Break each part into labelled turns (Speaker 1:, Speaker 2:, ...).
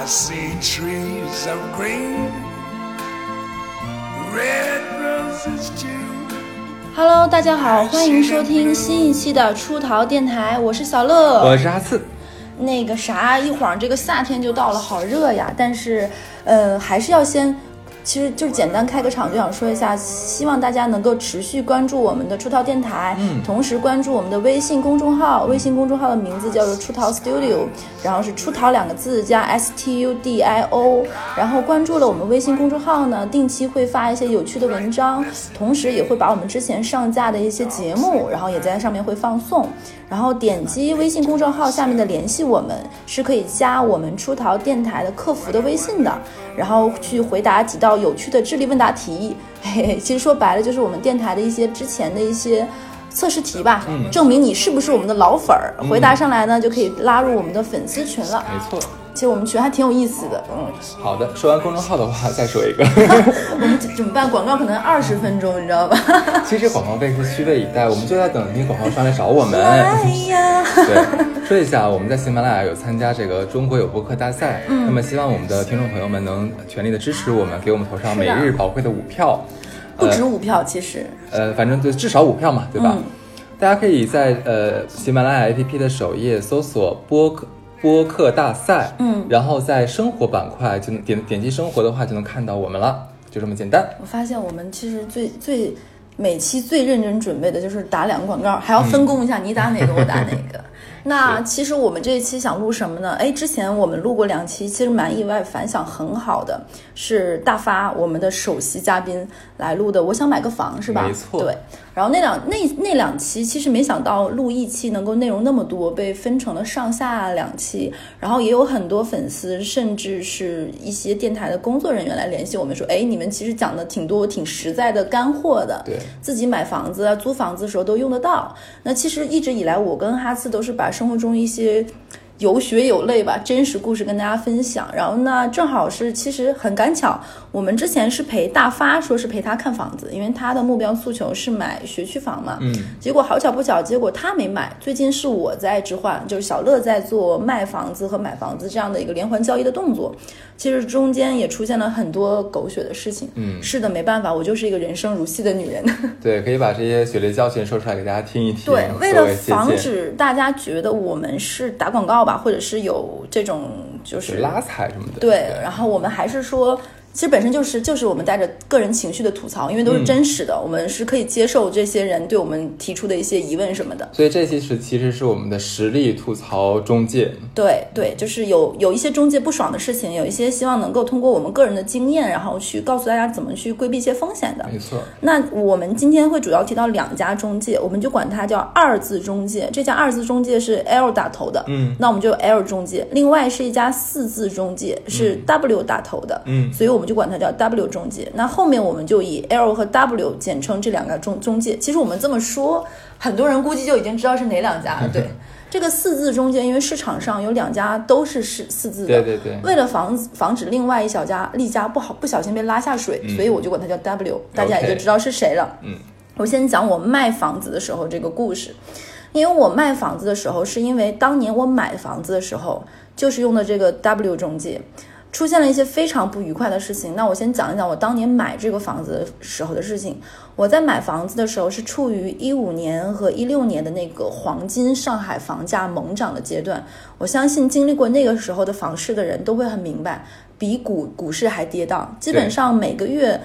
Speaker 1: I see trees of green, red roses too.
Speaker 2: Hello，大家好，欢迎收听新一期的出逃电台，我是小乐。
Speaker 3: 我是阿次。
Speaker 2: 那个啥，一晃这个夏天就到了，好热呀！但是，呃，还是要先。其实就是简单开个场，就想说一下，希望大家能够持续关注我们的出逃电台，
Speaker 3: 嗯，
Speaker 2: 同时关注我们的微信公众号，微信公众号的名字叫做出逃 Studio，然后是出逃两个字加 S T U D I O，然后关注了我们微信公众号呢，定期会发一些有趣的文章，同时也会把我们之前上架的一些节目，然后也在上面会放送。然后点击微信公众号下面的联系我们，是可以加我们出逃电台的客服的微信的，然后去回答几道有趣的智力问答题。嘿嘿，其实说白了就是我们电台的一些之前的一些测试题吧，证明你是不是我们的老粉儿。回答上来呢，就可以拉入我们的粉丝群了。
Speaker 3: 没错。
Speaker 2: 其实我们群还挺有意思的，嗯。
Speaker 3: 好的，说完公众号的话，再说一个。
Speaker 2: 我们怎么办？广告可能二十分钟，你知道吧？
Speaker 3: 其实广告费是虚位以待，我们就在等那广告商来找我们。
Speaker 2: 哎呀。
Speaker 3: 对，说一下，我们在喜马拉雅有参加这个中国有播客大赛，嗯，那么希望我们的听众朋友们能全力的支持我们，给我们投上每日宝贵的五票。
Speaker 2: 不止五票，其实。
Speaker 3: 呃，反正就至少五票嘛，对吧？大家可以在呃喜马拉雅 APP 的首页搜索播客。播客大赛，
Speaker 2: 嗯，
Speaker 3: 然后在生活板块就能点点击生活的话就能看到我们了，就这么简单。
Speaker 2: 我发现我们其实最最每期最认真准备的就是打两个广告，还要分工一下，你打哪个我打哪个。那其实我们这一期想录什么呢？哎，之前我们录过两期，其实蛮意外，反响很好的，是大发我们的首席嘉宾来录的。我想买个房，是吧？
Speaker 3: 没错，
Speaker 2: 对。然后那两那那两期，其实没想到录一期能够内容那么多，被分成了上下两期。然后也有很多粉丝，甚至是一些电台的工作人员来联系我们说，哎，你们其实讲的挺多、挺实在的干货的。
Speaker 3: 对，
Speaker 2: 自己买房子、租房子的时候都用得到。那其实一直以来，我跟哈次都是把生活中一些。有血有泪吧，真实故事跟大家分享。然后呢，正好是其实很赶巧，我们之前是陪大发，说是陪他看房子，因为他的目标诉求是买学区房嘛。
Speaker 3: 嗯。
Speaker 2: 结果好巧不巧，结果他没买。最近是我在置换，就是小乐在做卖房子和买房子这样的一个连环交易的动作。其实中间也出现了很多狗血的事情。
Speaker 3: 嗯。
Speaker 2: 是的，没办法，我就是一个人生如戏的女人。
Speaker 3: 对，可以把这些血泪教训说出来给大家听一听。
Speaker 2: 对，为了防止大家觉得我们是打广告吧。或者是有这种就是
Speaker 3: 拉踩什么的，
Speaker 2: 对，然后我们还是说。其实本身就是就是我们带着个人情绪的吐槽，因为都是真实的，我们是可以接受这些人对我们提出的一些疑问什么的。
Speaker 3: 所以这期是其实是我们的实力吐槽中介。
Speaker 2: 对对，就是有有一些中介不爽的事情，有一些希望能够通过我们个人的经验，然后去告诉大家怎么去规避一些风险的。
Speaker 3: 没错。
Speaker 2: 那我们今天会主要提到两家中介，我们就管它叫二字中介。这家二字中介是 L 打头的，
Speaker 3: 嗯，
Speaker 2: 那我们就 L 中介。另外是一家四字中介，是 W 打头的，
Speaker 3: 嗯，
Speaker 2: 所以我们就管它叫 W 中介，那后面我们就以 L 和 W 简称这两个中中介。其实我们这么说，很多人估计就已经知道是哪两家了。对，这个四字中介，因为市场上有两家都是四四字的，
Speaker 3: 对对对。
Speaker 2: 为了防防止另外一小家利家不好不小心被拉下水，所以我就管它叫 W，大家也就知道是谁了。
Speaker 3: 嗯，
Speaker 2: 我先讲我卖房子的时候这个故事，因为我卖房子的时候，是因为当年我买房子的时候就是用的这个 W 中介。出现了一些非常不愉快的事情。那我先讲一讲我当年买这个房子的时候的事情。我在买房子的时候是处于一五年和一六年的那个黄金上海房价猛涨的阶段。我相信经历过那个时候的房市的人都会很明白，比股股市还跌宕。基本上每个月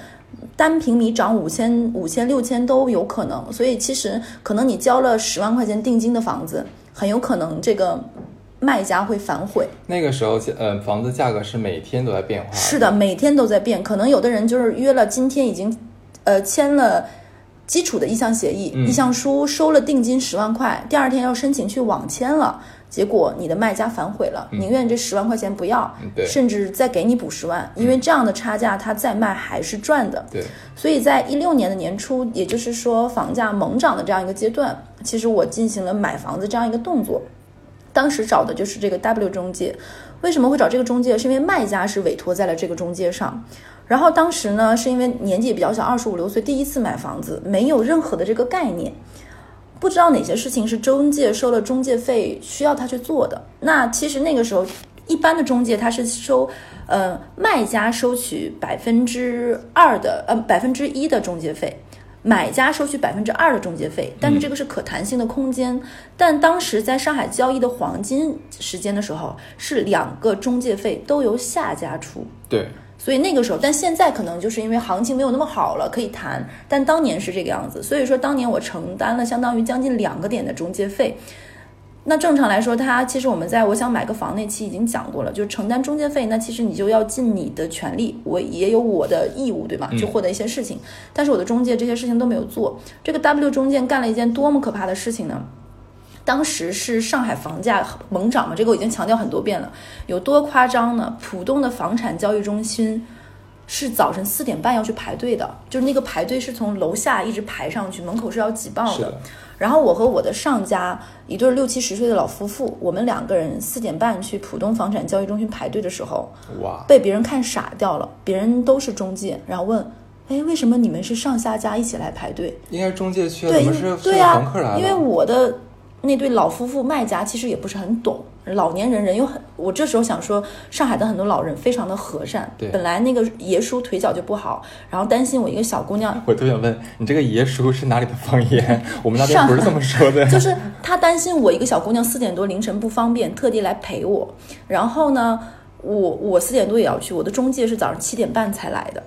Speaker 2: 单平米涨五千、五千、六千都有可能。所以其实可能你交了十万块钱定金的房子，很有可能这个。卖家会反悔。
Speaker 3: 那个时候，呃，房子价格是每天都在变化。
Speaker 2: 是的，每天都在变。可能有的人就是约了今天已经，呃，签了基础的意向协议、意向书，收了定金十万块，第二天要申请去网签了，结果你的卖家反悔了，宁愿这十万块钱不要，甚至再给你补十万，因为这样的差价他再卖还是赚的。
Speaker 3: 对。
Speaker 2: 所以在一六年的年初，也就是说房价猛涨的这样一个阶段，其实我进行了买房子这样一个动作。当时找的就是这个 W 中介，为什么会找这个中介？是因为卖家是委托在了这个中介上。然后当时呢，是因为年纪也比较小，二十五六岁，第一次买房子，没有任何的这个概念，不知道哪些事情是中介收了中介费需要他去做的。那其实那个时候，一般的中介他是收，呃，卖家收取百分之二的，呃，百分之一的中介费。买家收取百分之二的中介费，但是这个是可弹性的空间。但当时在上海交易的黄金时间的时候，是两个中介费都由下家出。
Speaker 3: 对，
Speaker 2: 所以那个时候，但现在可能就是因为行情没有那么好了，可以谈。但当年是这个样子，所以说当年我承担了相当于将近两个点的中介费。那正常来说，它其实我们在我想买个房那期已经讲过了，就是承担中介费，那其实你就要尽你的权利，我也有我的义务，对吧？去获得一些事情，但是我的中介这些事情都没有做。这个 W 中介干了一件多么可怕的事情呢？当时是上海房价猛涨嘛，这个我已经强调很多遍了，有多夸张呢？浦东的房产交易中心是早晨四点半要去排队的，就是那个排队是从楼下一直排上去，门口是要挤爆的。然后我和我的上家一对六七十岁的老夫妇，我们两个人四点半去浦东房产交易中心排队的时候，
Speaker 3: 哇，
Speaker 2: 被别人看傻掉了。别人都是中介，然后问：“哎，为什么你们是上下家一起来排队
Speaker 3: 应该是中介去，？”
Speaker 2: 因为对呀？因为我的那对老夫妇卖家其实也不是很懂，老年人人又很，我这时候想说，上海的很多老人非常的和善，
Speaker 3: 对
Speaker 2: 本来那个爷叔腿脚就不好，然后担心我一个小姑娘
Speaker 3: 我特想问你，这个爷叔是哪里的方言？我们那边不是这么说的。
Speaker 2: 就是他担心我一个小姑娘四点多凌晨不方便，特地来陪我。然后呢，我我四点多也要去，我的中介是早上七点半才来的。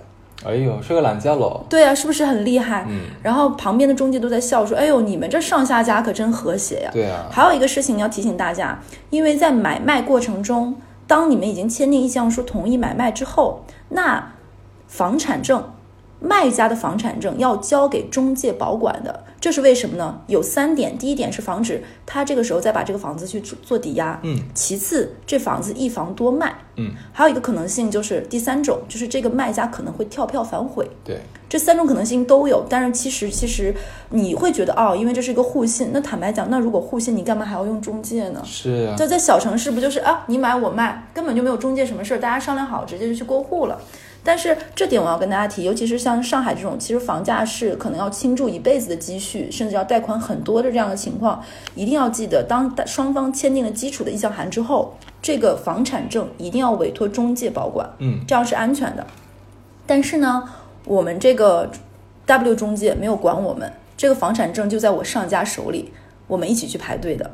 Speaker 3: 哎呦，睡个懒觉喽。
Speaker 2: 对啊，是不是很厉害？
Speaker 3: 嗯，
Speaker 2: 然后旁边的中介都在笑说：“哎呦，你们这上下家可真和谐呀。”
Speaker 3: 对啊，
Speaker 2: 还有一个事情要提醒大家，因为在买卖过程中，当你们已经签订意向书同意买卖之后，那房产证，卖家的房产证要交给中介保管的。这是为什么呢？有三点，第一点是防止他这个时候再把这个房子去做做抵押，
Speaker 3: 嗯，
Speaker 2: 其次这房子一房多卖，
Speaker 3: 嗯，
Speaker 2: 还有一个可能性就是第三种，就是这个卖家可能会跳票反悔。
Speaker 3: 对，
Speaker 2: 这三种可能性都有，但是其实其实你会觉得哦，因为这是一个互信。那坦白讲，那如果互信，你干嘛还要用中介呢？
Speaker 3: 是啊、
Speaker 2: 就在小城市，不就是啊，你买我卖，根本就没有中介什么事儿，大家商量好直接就去过户了。但是这点我要跟大家提，尤其是像上海这种，其实房价是可能要倾注一辈子的积蓄，甚至要贷款很多的这样的情况，一定要记得，当双方签订了基础的意向函之后，这个房产证一定要委托中介保管。
Speaker 3: 嗯，
Speaker 2: 这样是安全的。但是呢，我们这个 W 中介没有管我们，这个房产证就在我上家手里，我们一起去排队的。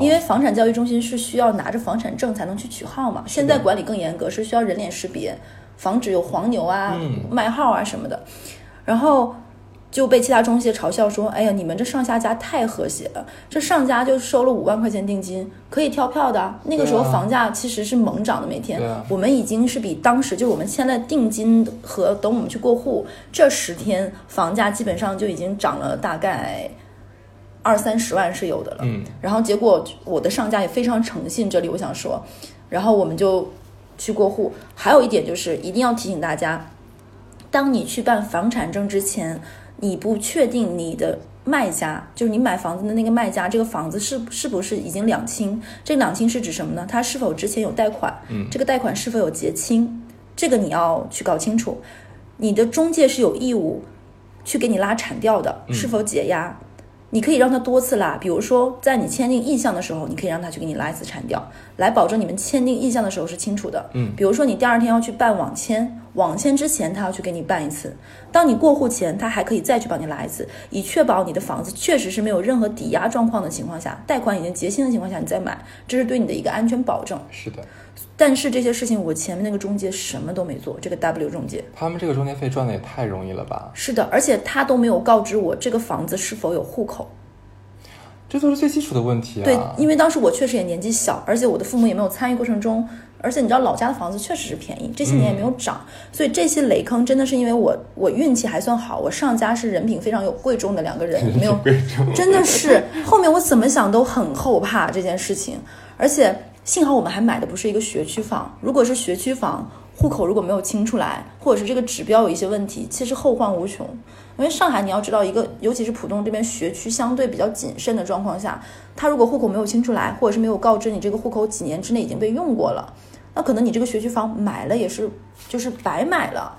Speaker 2: 因为房产交易中心是需要拿着房产证才能去取号嘛，现在管理更严格，是需要人脸识别，防止有黄牛啊、
Speaker 3: 嗯
Speaker 2: 卖号啊什么的。然后就被其他中介嘲笑说：“哎呀，你们这上下家太和谐了，这上家就收了五万块钱定金，可以跳票的啊。那个时候房价其实是猛涨的，每天、
Speaker 3: 啊
Speaker 2: 我们已经是比当时就是我们签了定金和等我们去过户这十天，房价基本上就已经涨了大概二三十万是有的了。
Speaker 3: 嗯，
Speaker 2: 然后结果我的上家也非常诚信，这里我想说，然后我们就去过户。还有一点就是一定要提醒大家，当你去办房产证之前，你不确定你的卖家，就是你买房子的那个卖家，这个房子是是不是已经两清？这两清是指什么呢？他是否之前有贷款？
Speaker 3: 嗯
Speaker 2: 这个贷款是否有结清？这个你要去搞清楚。你的中介是有义务去给你拉产调的，是否解压？你可以让他多次拉，比如说在你签订意向的时候，你可以让他去给你拉一次产调，来保证你们签订意向的时候是清楚的。
Speaker 3: 嗯，
Speaker 2: 比如说你第二天要去办网签，网签之前他要去给你办一次，当你过户前他还可以再去帮你拉一次，以确保你的房子确实是没有任何抵押状况的情况下，贷款已经结清的情况下你再买，这是对你的一个安全保证。
Speaker 3: 是的，
Speaker 2: 但是这些事情我前面那个中介什么都没做，这个 W 中介
Speaker 3: 他们这个中介费赚的也太容易了吧？
Speaker 2: 是的，而且他都没有告知我这个房子是否有户口。
Speaker 3: 这都是最基础的问题啊。
Speaker 2: 对，因为当时我确实也年纪小，而且我的父母也没有参与过程中，而且你知道老家的房子确实是便宜，这些年也没有涨，所以这些雷坑真的是因为我我运气还算好，我上家是人品非常有贵重的两个人，没有
Speaker 3: 贵重。
Speaker 2: 真的是后面我怎么想都很后怕这件事情，而且幸好我们还买的不是一个学区房，如果是学区房，户口如果没有清出来，或者是这个指标有一些问题，其实后患无穷。因为上海你要知道，一个尤其是浦东这边学区相对比较谨慎的状况下，他如果户口没有清出来，或者是没有告知你这个户口几年之内已经被用过了，那可能你这个学区房买了也是就是白买了。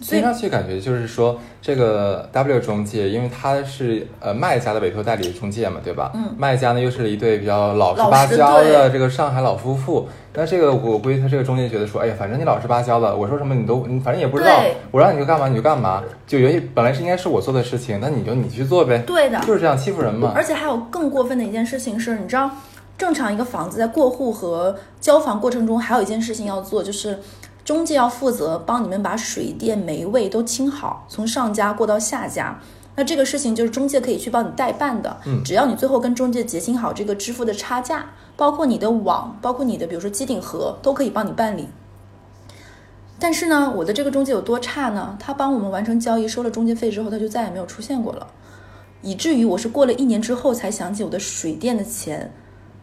Speaker 3: 听上去感觉就是说，这个 W 中介，因为他是呃卖家的委托代理中介嘛，对吧？
Speaker 2: 嗯
Speaker 3: 卖家呢又是一对比较老实巴交的这个上海老夫妇。那这个我估计他这个中介觉得说，哎呀，反正你老实巴交的，我说什么你都你反正也不知道，我让你就干嘛你就干嘛，就尤其本来是应该是我做的事情，那你就你去做呗。
Speaker 2: 对的
Speaker 3: 就是这样欺负人嘛。
Speaker 2: 而且还有更过分的一件事情是，你知道，正常一个房子在过户和交房过程中，还有一件事情要做，就是中介要负责帮你们把水电煤位都清好，从上家过到下家。那这个事情就是中介可以去帮你代办的，
Speaker 3: 嗯
Speaker 2: 只要你最后跟中介结清好这个支付的差价，包括你的网，包括你的比如说机顶盒，都可以帮你办理。但是呢，我的这个中介有多差呢？他帮我们完成交易，收了中介费之后，他就再也没有出现过了。以至于我是过了一年之后才想起我的水电的钱，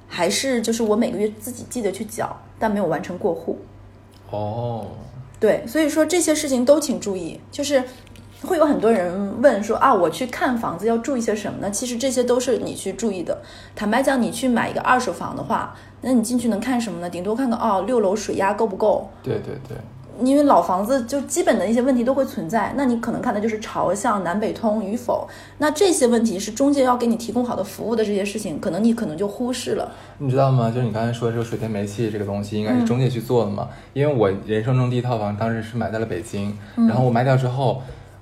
Speaker 2: 还是就是我每个月自己记得去缴，但没有完成过户。
Speaker 3: 哦，
Speaker 2: 对，所以说这些事情都请注意，就是会有很多人问说啊，我去看房子要注意些什么呢？其实这些都是你去注意的。坦白讲，你去买一个二手房的话，那你进去能看什么呢？顶多看看哦，六楼水压够不够，
Speaker 3: 对对对，
Speaker 2: 因为老房子就基本的一些问题都会存在，那你可能看的就是朝向、南北通与否。那这些问题是中介要给你提供好的服务的这些事情，可能你可能就忽视了。
Speaker 3: 你知道吗？就是你刚才说的这个水电煤气这个东西，应该是中介去做的嘛？因为我人生中第一套房当时是买在了北京，然后我卖掉之后，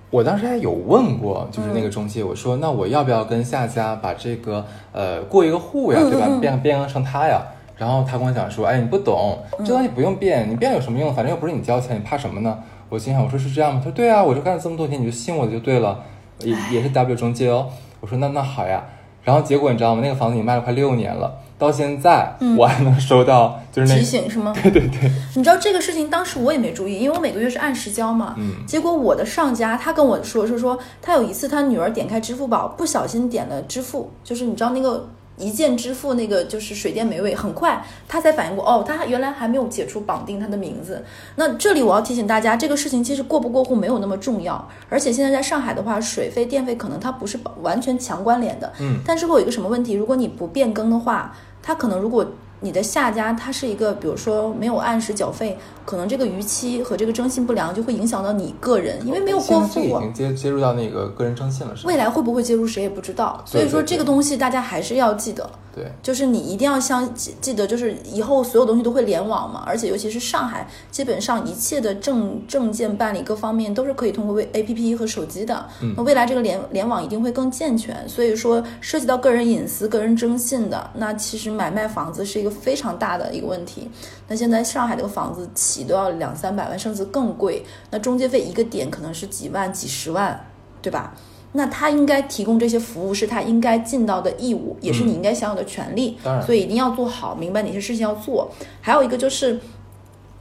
Speaker 3: 我当时还有问过，就是那个中介，我说那我要不要跟下家把这个呃过一个户呀，对吧？变变更成他呀？然后他跟我讲说，哎，你不懂，这东西不用变，你变有什么用？反正又不是你交钱，你怕什么呢？我心想，我说是这样吗？他说对啊，我就干了这么多年，你就信我的就对了，也也是 W 中介哦。我说那那好呀。然后结果你知道吗？那个房子已经卖了快六年了，到现在我还能收到就是那
Speaker 2: 提醒是吗？
Speaker 3: 对对对，
Speaker 2: 你知道这个事情当时我也没注意，因为我每个月是按时交嘛。
Speaker 3: 嗯
Speaker 2: 结果我的上家他跟我说是说，他有一次他女儿点开支付宝不小心点了支付，就是你知道那个一键支付那个就是水电煤位，很快他才反应过哦，他原来还没有解除绑定他的名字。那这里我要提醒大家，这个事情其实过不过户没有那么重要，而且现在在上海的话，水费电费可能它不是完全强关联的。
Speaker 3: 嗯
Speaker 2: 但是会有一个什么问题？如果你不变更的话，它可能如果你的下家他是一个，比如说没有按时缴费，可能这个逾期和这个征信不良就会影响到你个人，因为没有过户
Speaker 3: 已经接接入到那个个人征信了，是吧？
Speaker 2: 未来会不会接入谁也不知道，所以说这个东西大家还是要记得，
Speaker 3: 对，
Speaker 2: 就是你一定要相记记得，就是以后所有东西都会联网嘛，而且尤其是上海，基本上一切的证证件办理各方面都是可以通过微 A P P 和手机的。
Speaker 3: 嗯
Speaker 2: 那未来这个联联网一定会更健全，所以说涉及到个人隐私、个人征信的，那其实买卖房子是一个非常大的一个问题。那现在上海这个房子起都要两三百万，甚至更贵，那中介费一个点可能是几万、几十万，对吧？那他应该提供这些服务是他应该尽到的义务，也是你应该享有的权利。所以一定要做好，明白哪些事情要做。还有一个就是，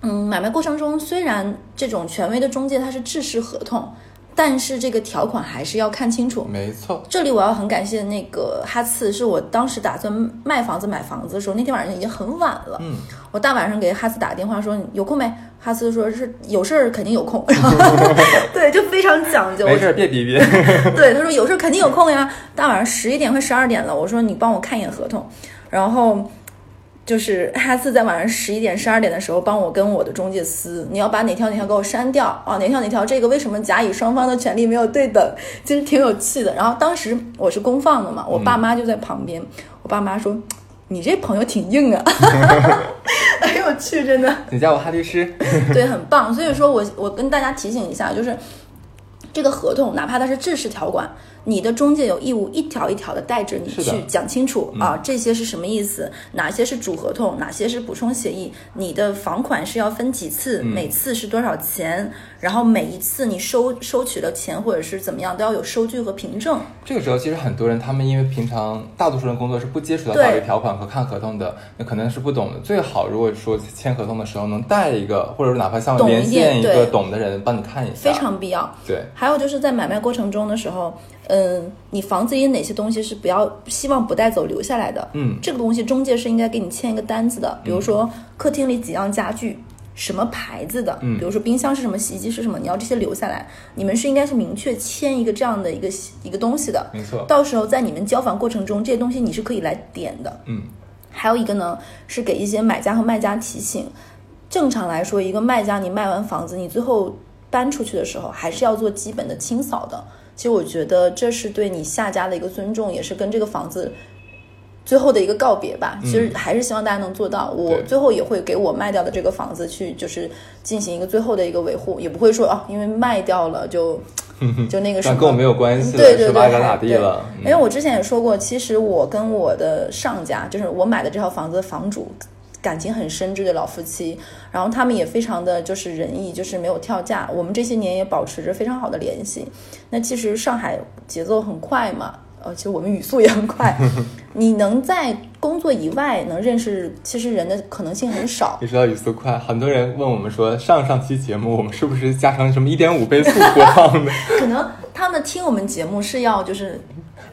Speaker 2: 嗯，买卖过程中虽然这种权威的中介它是制式合同，但是这个条款还是要看清楚。
Speaker 3: 没错，
Speaker 2: 这里我要很感谢那个哈次，是我当时打算卖房子买房子的时候，那天晚上已经很晚了。
Speaker 3: 嗯，
Speaker 2: 我大晚上给哈斯打个电话说你有空没？哈斯说是有事儿肯定有空，然 后对，就非常讲究。
Speaker 3: 没事儿，别逼逼。
Speaker 2: 对，他说有事儿肯定有空呀。大晚上十一点快十二点了，我说你帮我看一眼合同，然后就是 哈斯在晚上十一点十二点的时候帮我跟我的中介撕，你要把哪条哪条给我删掉啊？哪条哪条这个为什么甲乙双方的权利没有对等？其实挺有趣的。然后当时我是公放的嘛，我爸妈就在旁边，我爸妈说。你这朋友挺硬啊，很有趣，真的。
Speaker 3: 你叫我哈律师。
Speaker 2: 对，很棒。所以说我我跟大家提醒一下，就是这个合同，哪怕它是制式条款，你的中介有义务一条一条的带着你去讲清楚啊，这些是什么意思？哪些是主合同？哪些是补充协议？你的房款是要分几次？每次是多少钱？然后每一次你收收取的钱或者是怎么样，都要有收据和凭证。
Speaker 3: 这个时候，其实很多人他们因为平常大多数人工作是不接触到法律条款和看合同的，那可能是不懂的。最好如果说签合同的时候能带一个，或者是哪怕像连线一个懂的人帮你看一下，
Speaker 2: 非常必要。
Speaker 3: 对。
Speaker 2: 还有就是在买卖过程中的时候，嗯，你房子里哪些东西是不要希望不带走留下来的？
Speaker 3: 嗯
Speaker 2: 这个东西中介是应该给你签一个单子的，比如说客厅里几样家具。什么牌子的？
Speaker 3: 嗯
Speaker 2: 比如说冰箱是什么，洗衣机是什么，你要这些留下来。你们是应该是明确签一个这样的一个一个东西的。
Speaker 3: 没错
Speaker 2: 到时候在你们交房过程中，这些东西你是可以来点的。
Speaker 3: 嗯，
Speaker 2: 还有一个呢，是给一些买家和卖家提醒。正常来说，一个卖家你卖完房子，你最后搬出去的时候，还是要做基本的清扫的。其实我觉得这是对你下家的一个尊重，也是跟这个房子最后的一个告别吧。其实还是希望大家能做到。我最后也会给我卖掉的这个房子去，就是进行一个最后的一个维护，也不会说哦，因为卖掉了就 就那个什么，
Speaker 3: 跟我没有关系，
Speaker 2: 对对对？
Speaker 3: 咋咋地了？嗯
Speaker 2: 因为我之前也说过，其实我跟我的上家，就是我买的这套房子的房主。感情很深，这对老夫妻，然后他们也非常的就是仁义，就是没有跳价。我们这些年也保持着非常好的联系。那其实上海节奏很快嘛，呃，其实我们语速也很快。你能在工作以外能认识，其实人的可能性很少。
Speaker 3: 你知道语速快，很多人问我们说，上上期节目我们是不是加成什么一点五倍速播放的？
Speaker 2: 可能他们听我们节目是要就是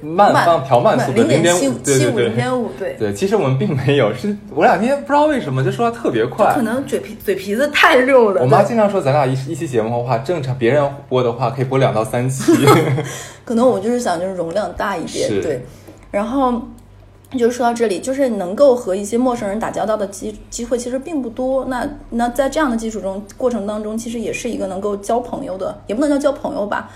Speaker 3: 慢放调慢速的
Speaker 2: 零
Speaker 3: 点
Speaker 2: 七七五零。点五，对。
Speaker 3: 对，其实我们并没有，是我俩今天不知道为什么就说话特别快
Speaker 2: 可。能嘴皮嘴皮子太溜了。
Speaker 3: 我妈经常说，咱俩一一期节目的话，正常别人播的话可以播两到三期。
Speaker 2: 可能我就是想就是容量大一点，对。然后就是说到这里，就是能够和一些陌生人打交道的机机会其实并不多。那那在这样的基础中过程当中，其实也是一个能够交朋友的，也不能叫交朋友吧。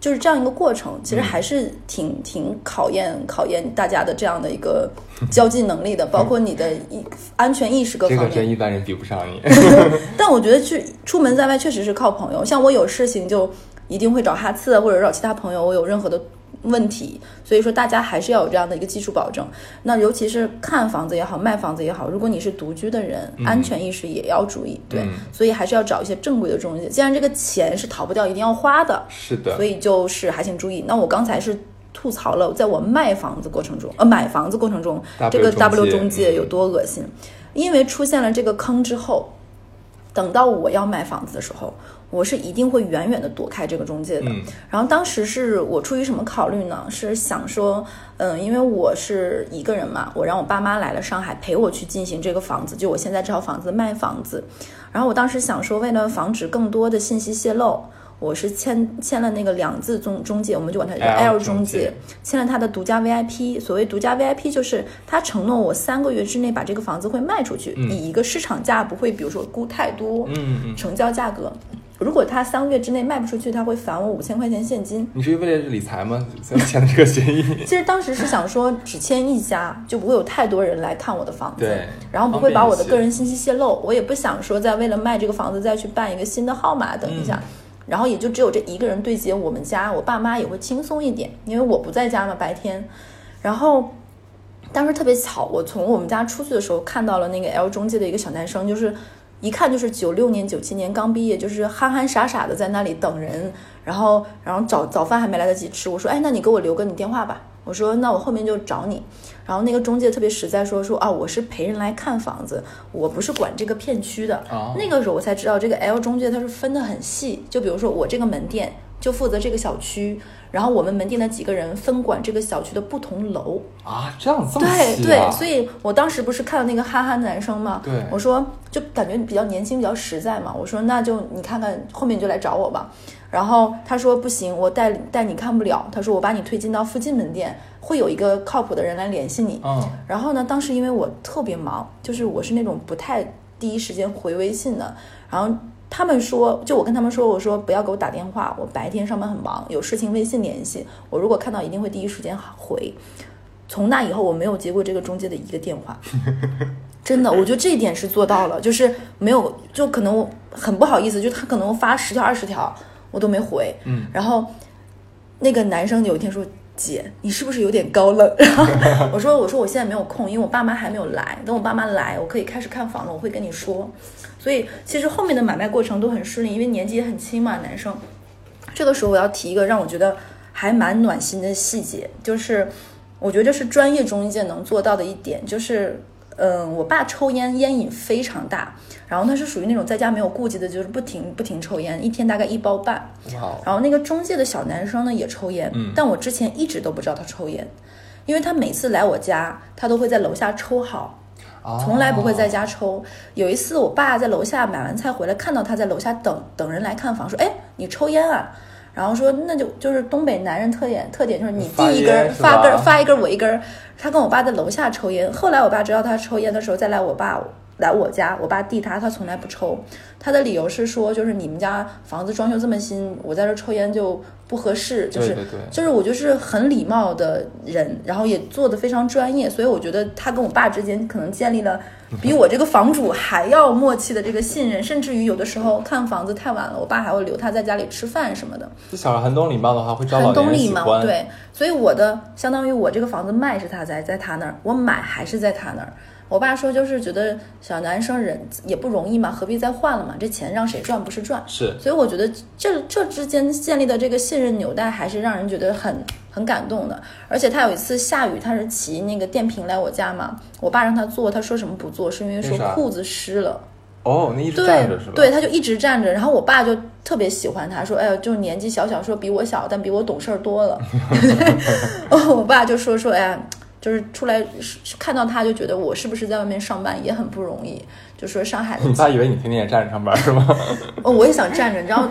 Speaker 2: 就是这样一个过程，其实还是挺挺考验考验大家的这样的一个交际能力的，包括你的一安全意识各方面。
Speaker 3: 个真一般人比不上你。
Speaker 2: 但我觉得去出门在外确实是靠朋友，像我有事情就一定会找哈次或者找其他朋友，我有任何的问题，所以说大家还是要有这样的一个基础保证。那尤其是看房子也好，卖房子也好，如果你是独居的人，安全意识也要注意，对，
Speaker 3: 嗯
Speaker 2: 所以还是要找一些正规的中介。既然这个钱是逃不掉，一定要花的，
Speaker 3: 是的
Speaker 2: 所，以就是还请注意。那我刚才是吐槽了，在我卖房子过程中，呃，买房子过程中，这个 W
Speaker 3: 中介
Speaker 2: 有多恶心？因为出现了这个坑之后，等到我要买房子的时候，我是一定会远远的躲开这个中介的。
Speaker 3: 嗯
Speaker 2: 然后当时是我出于什么考虑呢？是想说，嗯，因为我是一个人嘛，我让我爸妈来了上海陪我去进行这个房子，就我现在这套房子卖房子。然后我当时想说，为了防止更多的信息泄露。我是签签了那个两字中中介，我们就管它叫
Speaker 3: L 中介
Speaker 2: 签了他的独家 VIP。所谓独家 VIP，就是他承诺我三个月之内把这个房子会卖出去，以一个市场价不会，比如说估太多，
Speaker 3: 嗯嗯，
Speaker 2: 成交价格。如果他三个月之内卖不出去，他会返我五千块钱现金。
Speaker 3: 你是为了理财吗？签的这个协议？
Speaker 2: 其实当时是想说，只签一家，就不会有太多人来看我的房子
Speaker 3: 对，
Speaker 2: 然后不会把我的个人信息泄露。我也不想说再为了卖这个房子再去办一个新的号码，等一下。
Speaker 3: 嗯
Speaker 2: 然后也就只有这一个人对接我们家，我爸妈也会轻松一点，因为我不在家嘛，白天。然后当时特别巧，我从我们家出去的时候看到了那个 L 中介的一个小男生，就是一看就是九六年、九七年刚毕业，就是憨憨傻傻的在那里等人，然后然后早早饭还没来得及吃，我说哎，那你给我留个你电话吧，我说那我后面就找你。然后那个中介特别实在说说啊，我是陪人来看房子，我不是管这个片区的。
Speaker 3: 哦
Speaker 2: 那个时候我才知道，这个 L 中介它是分得很细，就比如说我这个门店就负责这个小区，然后我们门店的几个人分管这个小区的不同楼。
Speaker 3: 啊，这样这么
Speaker 2: 对对所以我当时不是看到那个哈哈男生嘛，
Speaker 3: 对
Speaker 2: 我说就感觉比较年轻，比较实在嘛，我说那就你看看后面你就来找我吧。然后他说不行，我带带你看不了，他说我把你推进到附近门店，会有一个靠谱的人来联系你。
Speaker 3: 嗯，
Speaker 2: 然后呢，当时因为我特别忙，就是我是那种不太第一时间回微信的。然后他们说，就我跟他们说，我说不要给我打电话，我白天上班很忙，有事情微信联系。我如果看到一定会第一时间回。从那以后，我没有接过这个中介的一个电话。真的，我觉得这一点是做到了，就是没有，就可能很不好意思，就他可能发十条二十条，我都没回。
Speaker 3: 嗯，
Speaker 2: 然后那个男生有一天说：“姐，你是不是有点高冷？”然后 我说：“我说我现在没有空，因为我爸妈还没有来，等我爸妈来，我可以开始看房了，我会跟你说。”所以其实后面的买卖过程都很顺利，因为年纪也很轻嘛，男生。这个时候我要提一个让我觉得还蛮暖心的细节，就是我觉得这是专业中介能做到的一点，就是。嗯，我爸抽烟，烟瘾非常大，然后他是属于那种在家没有顾忌的，就是不停 不停抽烟，一天大概一包半。然后那个中介的小男生呢也抽烟，但我之前一直都不知道他抽烟，因为他每次来我家，他都会在楼下抽好，从来不会在家抽。有一次我爸在楼下买完菜回来，看到他在楼下等等人来看房，说：“哎，你抽烟啊？”然后说那就就是东北男人特点，特点就是你递一根发根儿发一根儿我一根儿。他跟我爸在楼下抽烟，后来我爸知道他抽烟的时候，再来我爸来我家，我爸递他，他从来不抽。他的理由是说，就是你们家房子装修这么新，我在这抽烟就不合适，就是就是我就是很礼貌的人，然后也做的非常专业，所以我觉得他跟我爸之间可能建立了比我这个房主还要默契的这个信任，甚至于有的时候看房子太晚了，我爸还会留他在家里吃饭什么的。
Speaker 3: 这小孩很懂礼貌的话，会招老
Speaker 2: 很懂
Speaker 3: 年人
Speaker 2: 礼貌，
Speaker 3: 喜欢。
Speaker 2: 对，所以我的相当于我这个房子卖是他在在他那儿，我买还是在他那儿。我爸说就是觉得小男生人也不容易嘛，何必再换了嘛？这钱让谁赚不是赚？
Speaker 3: 是
Speaker 2: 所以我觉得这这之间建立的这个信任纽带还是让人觉得很很感动的。而且他有一次下雨，他是骑那个电瓶来我家嘛，我爸让他坐，他说什么不坐，是因为说裤子湿了。
Speaker 3: 哦，那一直
Speaker 2: 对
Speaker 3: 站着是吧？
Speaker 2: 对，他就一直站着，然后我爸就特别喜欢他，说，哎呦，就是年纪小小，说比我小，但比我懂事儿多了。哦，我爸就说说，哎呀，就是出来看到他就觉得我是不是在外面上班也很不容易，就说上海的
Speaker 3: 你爸以为你天天也站着上班是吗？
Speaker 2: 哦，我也想站着，你知道，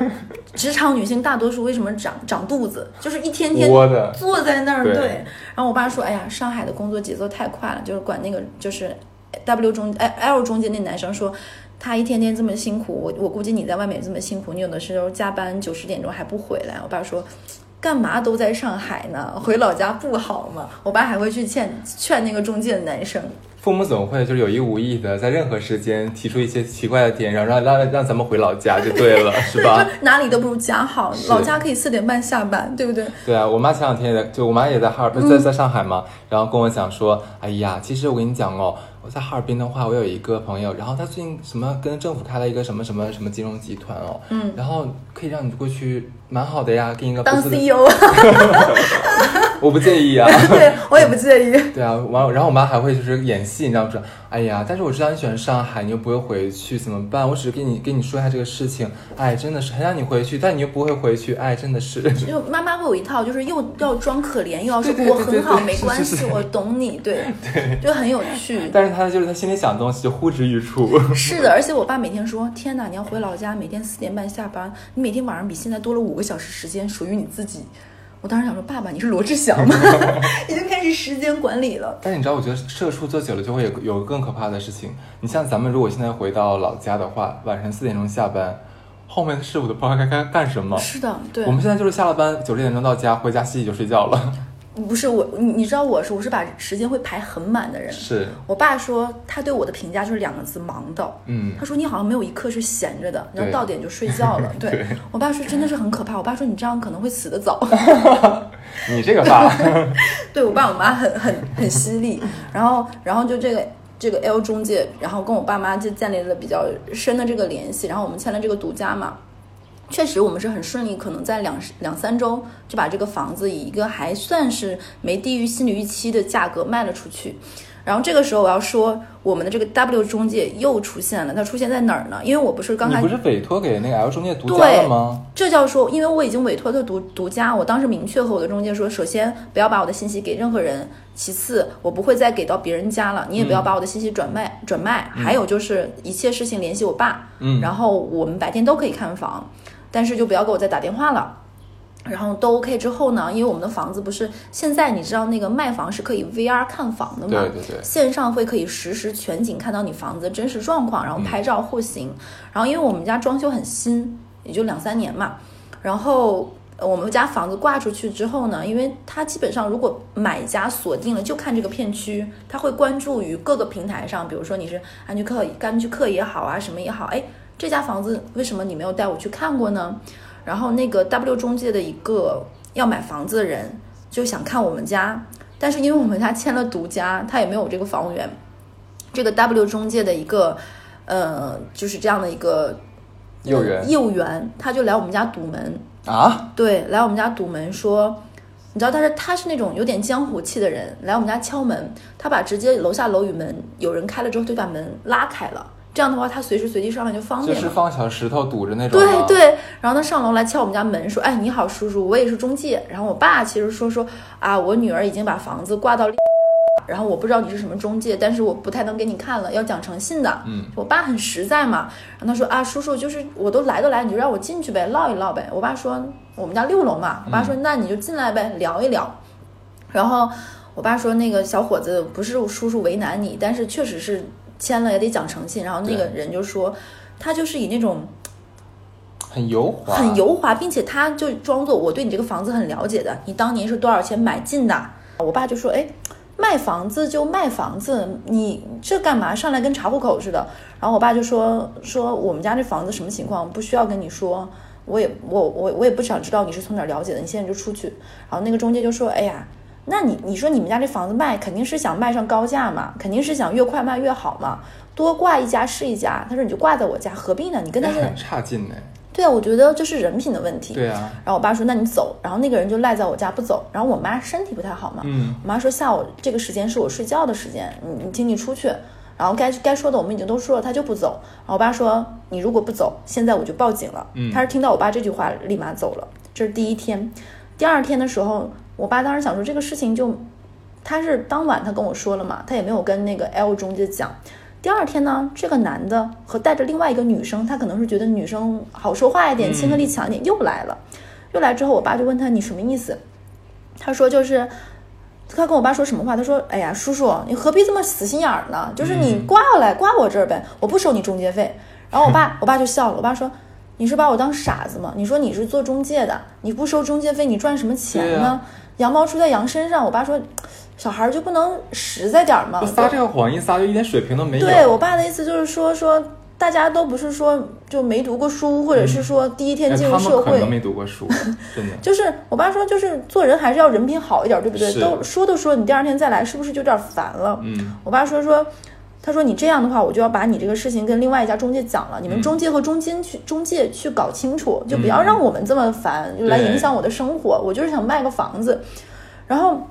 Speaker 2: 职场女性大多数为什么长长肚子，就是一天天坐在那儿。
Speaker 3: 对
Speaker 2: 对，然后我爸说，哎呀，上海的工作节奏太快了，就是管那个就是 W 中哎 L 中间那男生说。他一天天这么辛苦，我我估计你在外面也这么辛苦，你有的时候加班九十点钟还不回来。我爸说，干嘛都在上海呢？回老家不好吗？我爸还会去劝劝那个中介的男生。
Speaker 3: 父母总会就是有意无意的在任何时间提出一些奇怪的点，然后让让让咱们回老家就对了，是，吧？
Speaker 2: 哪里都不如家好，老家可以四点半下班，对不对？
Speaker 3: 对啊，我妈前两天也在，就我妈也在哈尔滨，在在上海嘛，然后跟我讲说，哎呀，其实我跟你讲哦，我在哈尔滨的话，我有一个朋友，然后他最近什么跟政府开了一个什么什么什么金融集团哦，
Speaker 2: 嗯，
Speaker 3: 然后可以让你过去，蛮好的呀，给你个
Speaker 2: 当 CEO，
Speaker 3: 我不介意啊。
Speaker 2: 对我也不介意。
Speaker 3: 对啊，完，然后我妈还会就是演戏，你知道吗？说，哎呀，但是我知道你喜欢上海，你又不会回去，怎么办？我只是跟你跟你说一下这个事情，哎，真的是很想你回去，但你又不会回去，哎，真的是。
Speaker 2: 就妈妈会有一套，就是又要装可怜，又要说
Speaker 3: 对对对
Speaker 2: 我很好，
Speaker 3: 对对
Speaker 2: 没关系，我懂你，对，就很有趣。
Speaker 3: 但是他就是他心里想的东西就呼之欲出。
Speaker 2: 是的，而且我爸每天说：“天哪，你要回老家，每天四点半下班，你每天晚上比现在多了五个小时时间属于你自己。”我当时想说：“爸爸，你是罗志祥吗？已经开始时间管理了。
Speaker 3: 但是你知道，我觉得社畜做久了就会有有个更可怕的事情。你像咱们如果现在回到老家的话，晚上四点钟下班，后面的事我都不知道该该干什么”。
Speaker 2: 是的，对
Speaker 3: 我，们现在就是下了班九十点钟到家，回家洗洗就睡觉了。
Speaker 2: 不是我，你你知道我是我是把时间会排很满的人。
Speaker 3: 是，
Speaker 2: 我爸说他对我的评价就是两个字：忙到。
Speaker 3: 嗯
Speaker 2: 他，说你好像没有一刻是闲着的，然后到点就睡觉了。对
Speaker 3: 对
Speaker 2: 我爸说真的是很可怕。我爸说你这样可能会死得早。
Speaker 3: 你这个爸，
Speaker 2: 对我爸我妈很很很犀利，然后然后就这个这个 L 中介，然后跟我爸妈就建立了比较深的这个联系，然后我们签了这个独家嘛。确实，我们是很顺利，可能在两两三周就把这个房子以一个还算是没低于心理预期的价格卖了出去。然后这个时候我要说，我们的这个 W 中介又出现了，它出现在哪儿呢？因为我不是刚才
Speaker 3: 你不是委托给那个 L 中介独家了吗？
Speaker 2: 这叫说，因为我已经委托他独独家，我当时明确和我的中介说，首先不要把我的信息给任何人，其次我不会再给到别人家了，你也不要把我的信息转卖、转卖，还有就是一切事情联系我爸，
Speaker 3: 嗯
Speaker 2: 然后我们白天都可以看房，但是就不要给我再打电话了。然后都 OK 之后呢，因为我们的房子不是现在你知道那个卖房是可以 VR 看房的嘛，
Speaker 3: 对对对
Speaker 2: 线上会可以实时全景看到你房子的真实状况，然后拍照户型。然后因为我们家装修很新，也就两三年嘛，然后呃我们家房子挂出去之后呢，因为它基本上如果买家锁定了就看这个片区，他会关注于各个平台上，比如说你是安居客、安居客也好啊，什么也好，哎，这家房子为什么你没有带我去看过呢？然后那个 W 中介的一个要买房子的人就想看我们家，但是因为我们家签了独家，他也没有这个房源。这个 W 中介的一个呃，就是这样的一个
Speaker 3: 业务员
Speaker 2: 业务员，他就来我们家堵门，
Speaker 3: 啊，
Speaker 2: 对，来我们家堵门说，你知道他是他是那种有点江湖气的人，来我们家敲门，他把直接楼下楼宇门有人开了之后就把门拉开了，这样的话他随时随地上来就方便了。
Speaker 3: 是放小石头堵着那种？
Speaker 2: 对对，然后他上楼来敲我们家门，说：“哎，你好，叔叔，我也是中介。”然后我爸其实说说啊，我女儿已经把房子挂到，然后我不知道你是什么中介，但是我不太能给你看了，要讲诚信的。
Speaker 3: 嗯，
Speaker 2: 我爸很实在嘛，然后他说啊，叔叔，就是我都来都来，你就让我进去呗，唠一唠呗。我爸说我们家六楼嘛，我爸说、那你就进来呗，聊一聊。然后我爸说那个小伙子不是叔叔为难你，但是确实是。签了也得讲诚信。然后那个人就说，他就是以那种
Speaker 3: 很油滑，
Speaker 2: 很油滑，并且他就装作我对你这个房子很了解的，你当年是多少钱买进的？我爸就说，哎，卖房子就卖房子，你这干嘛上来跟查户口似的？然后我爸就说说我们家这房子什么情况，不需要跟你说，我也我我我也不想知道你是从哪儿了解的，你现在就出去。然后那个中介就说，哎呀。那你你说你们家这房子卖，肯定是想卖上高价嘛，肯定是想越快卖越好嘛，多挂一家是一家。他说你就挂在我家，何必呢？你跟他
Speaker 3: 很差劲呢。
Speaker 2: 对啊，我觉得这是人品的问题。
Speaker 3: 对啊，
Speaker 2: 然后我爸说：“那你走。”然后那个人就赖在我家不走。然后我妈身体不太好嘛，
Speaker 3: 嗯，
Speaker 2: 我妈说下午这个时间是我睡觉的时间，你你请你出去。然后该该说的我们已经都说了，他就不走。然后我爸说：“你如果不走，现在我就报警了。”
Speaker 3: 嗯
Speaker 2: 他是听到我爸这句话立马走了。这是第一天，第二天的时候，我爸当时想说这个事情就，他是当晚他跟我说了嘛，他也没有跟那个 L 中介讲。第二天呢，这个男的和带着另外一个女生，他可能是觉得女生好说话一点，
Speaker 3: 嗯
Speaker 2: 亲和力强一点，又来了。又来之后，我爸就问他你什么意思？他说就是，他跟我爸说什么话？他说：“哎呀，叔叔，你何必这么死心眼儿呢？就是你
Speaker 3: 嗯
Speaker 2: 挂来挂我这儿呗，我不收你中介费。”然后我爸，我爸就笑了。我爸说：“你是把我当傻子吗？你说你是做中介的，你不收中介费，你赚什么钱呢？羊毛出在羊身上。”我爸说：“小孩儿就不能实在点儿吗？”
Speaker 3: 撒这个谎一撒就一点水平都没有。
Speaker 2: 对我爸的意思就是说说。大家都不是说就没读过书，或者是说第一天
Speaker 3: 哎
Speaker 2: 进入社会，
Speaker 3: 没读过书，真的。
Speaker 2: 就是我爸说，就是做人还是要人品好一点，对不对？都说都说，你第二天再来，是不是就有点烦了？
Speaker 3: 嗯，
Speaker 2: 我爸说说，他说你这样的话，我就要把你这个事情跟另外一家中介讲了，你们
Speaker 3: 嗯
Speaker 2: 中介和中间去中介去搞清楚，就不要让我们这么烦，就来影响我的生活。我就是想卖个房子，然后。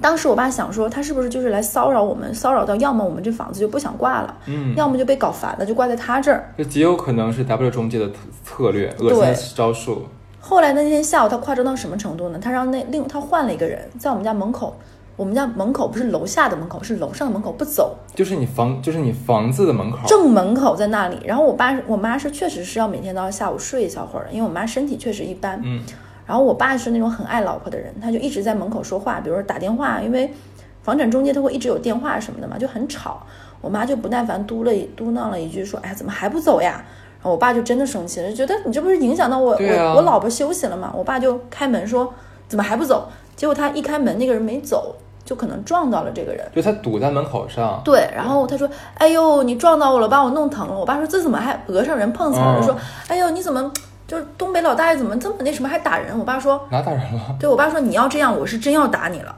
Speaker 2: 当时我爸想说，他是不是就是来骚扰我们，骚扰到要么我们这房子就不想挂了，
Speaker 3: 嗯
Speaker 2: 要么就被搞烦了，就挂在他这儿。
Speaker 3: 这极有可能是 W 中介的特策略，恶心招数。
Speaker 2: 后来那天下午，他夸张到什么程度呢？他让那另他换了一个人，在我们家门口，我们家门口不是楼下的门口，是楼上的门口不走，
Speaker 3: 就是你房，就是你房子的门口。
Speaker 2: 正门口在那里。然后我爸我妈是确实是要每天都要下午睡一小会儿，因为我妈身体确实一般。
Speaker 3: 嗯，
Speaker 2: 然后我爸是那种很爱老婆的人，他就一直在门口说话，比如说打电话，因为房产中介他会一直有电话什么的嘛，就很吵。我妈就不耐烦嘟了嘟囔了一句说：“哎，怎么还不走呀？”然后我爸就真的生气了，就觉得你这不是影响到我、
Speaker 3: 啊
Speaker 2: 我我老婆休息了吗？我爸就开门说：“怎么还不走？”结果他一开门，那个人没走，就可能撞到了这个人。
Speaker 3: 就他堵在门口上。
Speaker 2: 对，然后他说：“哎呦，你撞到我了，把我弄疼了。”我爸说：“这怎么还讹上人碰瓷儿了？”
Speaker 3: 嗯
Speaker 2: 说：“哎呦，你怎么就是东北老大爷怎么这么那什么还打人？”我爸说
Speaker 3: 哪打人了？：“
Speaker 2: 对我爸说你要这样，我是真要打你了，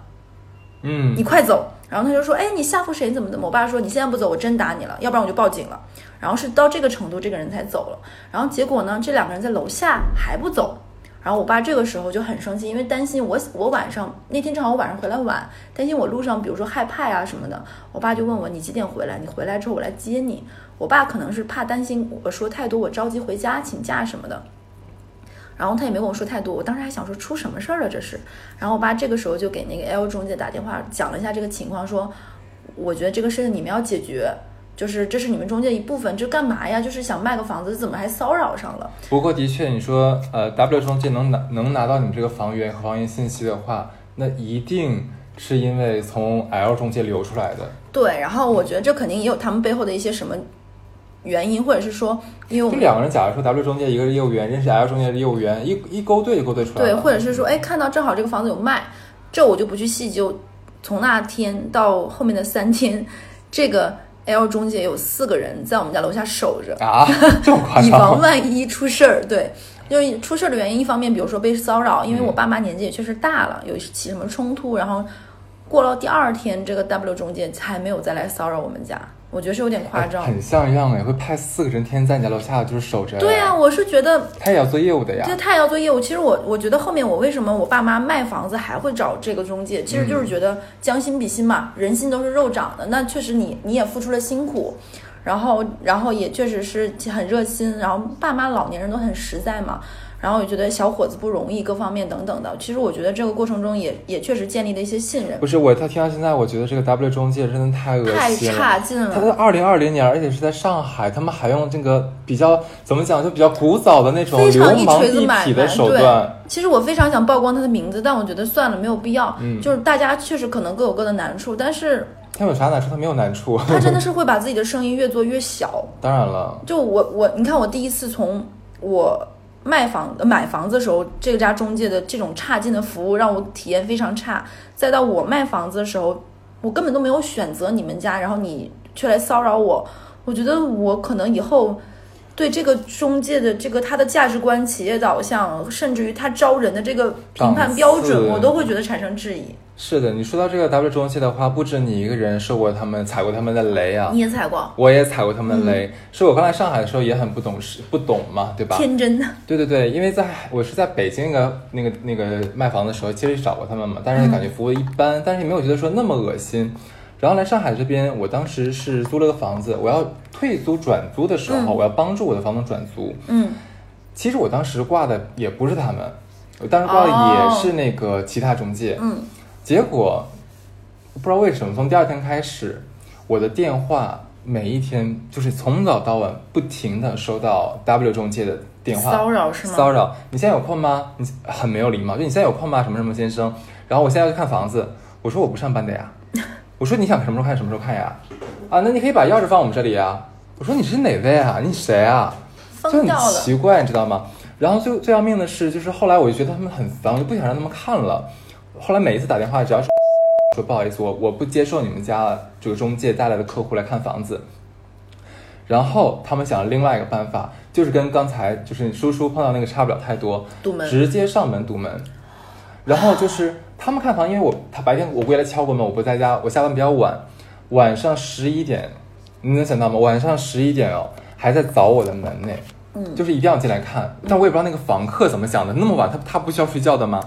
Speaker 3: 嗯
Speaker 2: 你，快走。”然后他就说：“哎，你吓唬谁？怎么怎么？”我爸说：“你现在不走，我真打你了，要不然我就报警了。”然后是到这个程度，这个人才走了。然后结果呢，这两个人在楼下还不走。然后我爸这个时候就很生气，因为担心我我晚上那天正好我晚上回来晚，担心我路上比如说害怕呀、什么的。我爸就问我你几点回来？你回来之后我来接你。我爸可能是怕担心我说太多，我着急回家请假什么的。然后他也没跟我说太多，我当时还想说出什么事儿了这是。然后我爸这个时候就给那个 L 中介打电话讲了一下这个情况，说我觉得这个事情你们要解决，就是这是你们中介一部分，这干嘛呀？就是想卖个房子，怎么还骚扰上了？
Speaker 3: 不过的确，你说呃，W 中介能拿能拿到你们这个房源和房源信息的话，那一定是因为从 L 中介流出来的。
Speaker 2: 对，然后我觉得这肯定也有他们背后的一些什么原因，或者是说，因为我们
Speaker 3: 就两个人，假如说 W 中介一个是业务员，认识 L 中介的业务员，一一勾兑就勾兑出来
Speaker 2: 对，或者是说，哎，看到正好这个房子有卖，这我就不去细究。从那天到后面的三天，这个 L 中介有四个人在我们家楼下守着，
Speaker 3: 啊，这么夸
Speaker 2: 以防？万一出事儿。对，就是出事儿的原因，一方面比如说被骚扰，因为我
Speaker 3: 嗯
Speaker 2: 爸妈年纪也确实大了，有起什么冲突，然后过了第二天，这个 W 中介还没有再来骚扰我们家，我觉得是有点夸张。
Speaker 3: 很像样哎，会派四个人天天在你家楼下就是守着。
Speaker 2: 对啊，，我是觉得
Speaker 3: 他也要做业务的呀
Speaker 2: 这。他也要做业务。其实我我觉得后面我为什么我爸妈卖房子还会找这个中介，其实就是觉得将心比心嘛，人心都是肉长的。那确实你你也付出了辛苦，然后然后也确实是很热心，然后爸妈老年人都很实在嘛。然后也觉得小伙子不容易，各方面等等的。其实我觉得这个过程中也也确实建立了一些信任
Speaker 3: 不，是我，他听到现在，我觉得这个 W 中介真的太恶心了。
Speaker 2: 太差劲了
Speaker 3: 他在
Speaker 2: 了，
Speaker 3: 二零二零年，而且是在上海，他们还用这个比较怎么讲，就比较古早的那种
Speaker 2: 非常一
Speaker 3: 流氓
Speaker 2: 锤子买卖。
Speaker 3: 的手
Speaker 2: 对
Speaker 3: 段。，
Speaker 2: 其实我非常想曝光他的名字，但我觉得算了，没有必要。
Speaker 3: 嗯
Speaker 2: 就是大家确实可能各有各的难处，但是
Speaker 3: 他有啥难处？他没有难处。
Speaker 2: 他真的 是会把自己的声音越做越小。
Speaker 3: 当然了，
Speaker 2: 就我我你看我第一次从我卖房买房子的时候，这家中介的这种差劲的服务让我体验非常差，再到我卖房子的时候，我根本都没有选择你们家，然后你却来骚扰我，我觉得我可能以后。对这个中介的这个他的价值观、企业导向，甚至于他招人的这个评判标准，我都会觉得产生质疑。
Speaker 3: 是的，你说到这个 W 中介的话，不止你一个人受过他们踩过他们的雷啊
Speaker 2: 你，也踩过，
Speaker 3: 我也踩过他们的雷。是我刚来上海的时候也很不懂事，不懂嘛，对吧？
Speaker 2: 天真的。
Speaker 3: 对对对，因为在我是在北京那个那个那个卖房的时候，其实找过他们嘛，但是感觉服务一般，但是也没有觉得说那么恶心。然后来上海这边，我当时是租了个房子，我要退租转租的时候，
Speaker 2: 嗯
Speaker 3: 我要帮助我的房东转租。
Speaker 2: 嗯，
Speaker 3: 其实我当时挂的也不是他们，我当时挂的也是那个其他中介。
Speaker 2: 嗯，
Speaker 3: 结果不知道为什么，从第二天开始，我的电话每一天就是从早到晚不停的收到 W 中介的电话
Speaker 2: 骚扰是吗
Speaker 3: 骚扰，你现在有空吗？你很没有礼貌，就你现在有空吗？什么什么先生？然后我现在要去看房子，我说我不上班的呀。我说你想什么时候看什么时候看呀？啊，那你可以把钥匙放我们这里呀。我说你是哪位啊？你谁啊？就很。奇怪，你知道吗？然后最最要命的是，就是后来我就觉得他们很烦，我就不想让他们看了。后来每一次打电话，只要是说不好意思，我我不接受你们家这个中介带来的客户来看房子。然后他们想了另外一个办法，就是跟刚才就是你叔叔碰到那个差不了太多，
Speaker 2: 堵门
Speaker 3: 直接上门堵门。然后就是他们看房，因为我他白天我过来敲过门，我不在家，我下班比较晚，晚上十一点，你能想到吗？晚上十一点哦，还在凿我的门呢，
Speaker 2: 嗯
Speaker 3: 就是一定要进来看。但我也不知道那个房客怎么想的，那么晚他他不需要睡觉的吗？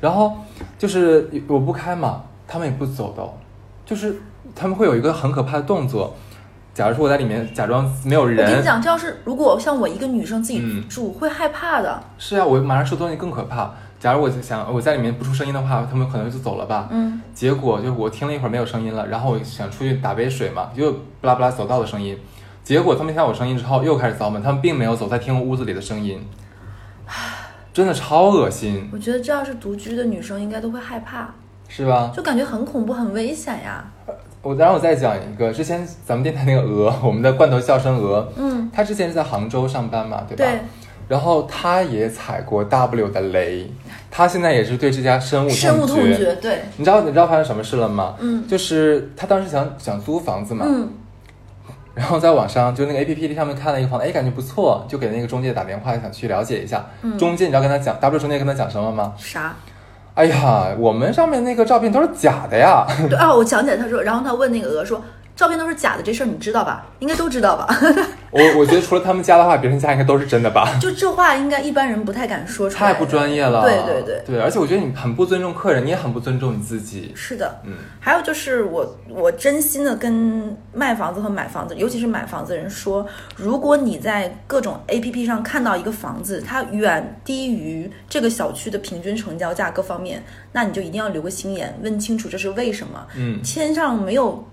Speaker 3: 然后就是我不开嘛，他们也不走的哦，就是他们会有一个很可怕的动作。假如说我在里面假装没有人
Speaker 2: 我跟你，讲，这要是如果像我一个女生自己
Speaker 3: 嗯
Speaker 2: 住，会害怕的。
Speaker 3: 是啊，我马上说东西更可怕。假如我想我在里面不出声音的话，他们可能就走了吧。
Speaker 2: 嗯，
Speaker 3: 结果就我听了一会儿没有声音了，然后我想出去打杯水嘛，又巴拉巴拉走道的声音。结果他们听到我声音之后又开始凿门，他们并没有走，在听屋子里的声音，真的超恶心，
Speaker 2: 我觉得这要是独居的女生，应该都会害怕，
Speaker 3: 是吧？
Speaker 2: 就感觉很恐怖、很危险呀。
Speaker 3: 我然后我再讲一个，之前咱们电台那个鹅，我们的罐头笑声鹅，
Speaker 2: 嗯，
Speaker 3: 他之前是在杭州上班嘛，对吧？
Speaker 2: 对。
Speaker 3: 然后他也踩过 W 的雷，他现在也是对这家深恶
Speaker 2: 深恶痛
Speaker 3: 绝。
Speaker 2: 对，
Speaker 3: 你知道你知道发生什么事了吗？
Speaker 2: 嗯
Speaker 3: 就是他当时想想租房子嘛，
Speaker 2: 嗯
Speaker 3: 然后在网上就那个 A P P 上面看了一个房子，哎，感觉不错，就给那个中介打电话想去了解一下。
Speaker 2: 嗯
Speaker 3: 中介你知道跟他讲 W 中介跟他讲什么吗？
Speaker 2: 啥？
Speaker 3: 哎呀，我们上面那个照片都是假的呀。
Speaker 2: 对啊，我想起来，他说，然后他问那个鹅说，照片都是假的，这事儿你知道吧？应该都知道吧？
Speaker 3: 我我觉得除了他们家的话，别人家应该都是真的吧。
Speaker 2: 就这话，应该一般人不太敢说出来。
Speaker 3: 太不专业了。
Speaker 2: 对对对，
Speaker 3: 对，而且我觉得你很不尊重客人，你也很不尊重你自己。
Speaker 2: 是的。
Speaker 3: 嗯，
Speaker 2: 还有就是我我真心的跟卖房子和买房子，尤其是买房子的人说，如果你在各种 A P P 上看到一个房子，它远低于这个小区的平均成交价各方面，那你就一定要留个心眼，问清楚这是为什么。
Speaker 3: 嗯，
Speaker 2: 天上没有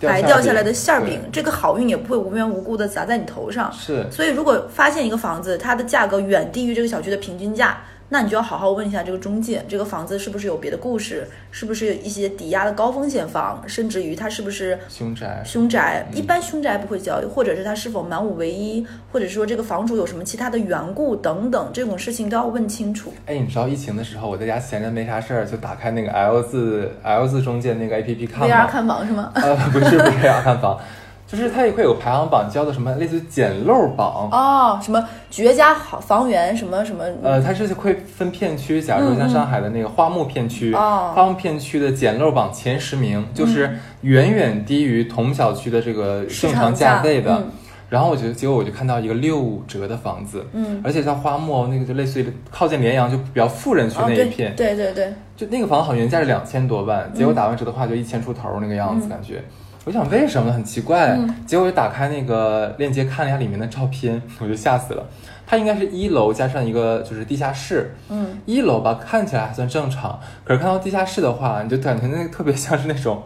Speaker 2: 白掉下来的馅儿饼，这个好运也不会无缘无故的砸在你头上。
Speaker 3: 是
Speaker 2: 所以，如果发现一个房子，它的价格远低于这个小区的平均价，那你就要好好问一下这个中介，这个房子是不是有别的故事，是不是有一些抵押的高风险房，甚至于它是不是
Speaker 3: 凶宅。
Speaker 2: 凶宅。一般凶宅不会交易，或者是它是否满五唯一，或者说这个房主有什么其他的缘故等等，这种事情都要问清楚。
Speaker 3: 哎，你知道疫情的时候，我在家闲着没啥事儿，就打开那个 L 字 L 字中介那个 A P P 看
Speaker 2: VR。看房是吗？
Speaker 3: 呃，不是不是 VR 看房，就是它也会有排行榜，叫做什么类似于捡漏榜。
Speaker 2: 哦，什么绝佳好房源，什么什么，
Speaker 3: 呃，它是会分片区，假如说像上海的那个花木片区，
Speaker 2: 哦
Speaker 3: 花木片区的捡漏榜前十名，就是远远低于同小区的这个正常价位的。然后我就结果我就看到一个六五折的房子，
Speaker 2: 嗯，
Speaker 3: 而且像花木那个就类似于靠近联阳就比较富人区那一片，
Speaker 2: 对对对，
Speaker 3: 就那个房好像原价是两千多万，结果打完折的话就一千出头那个样子，
Speaker 2: 嗯。
Speaker 3: 感觉。我想为什么很奇怪，
Speaker 2: 嗯
Speaker 3: 结果就打开那个链接看了一下里面的照片，我就吓死了。它应该是一楼加上一个就是地下室，
Speaker 2: 嗯，
Speaker 3: 一楼吧看起来还算正常，可是看到地下室的话，你就感觉那个特别像是那种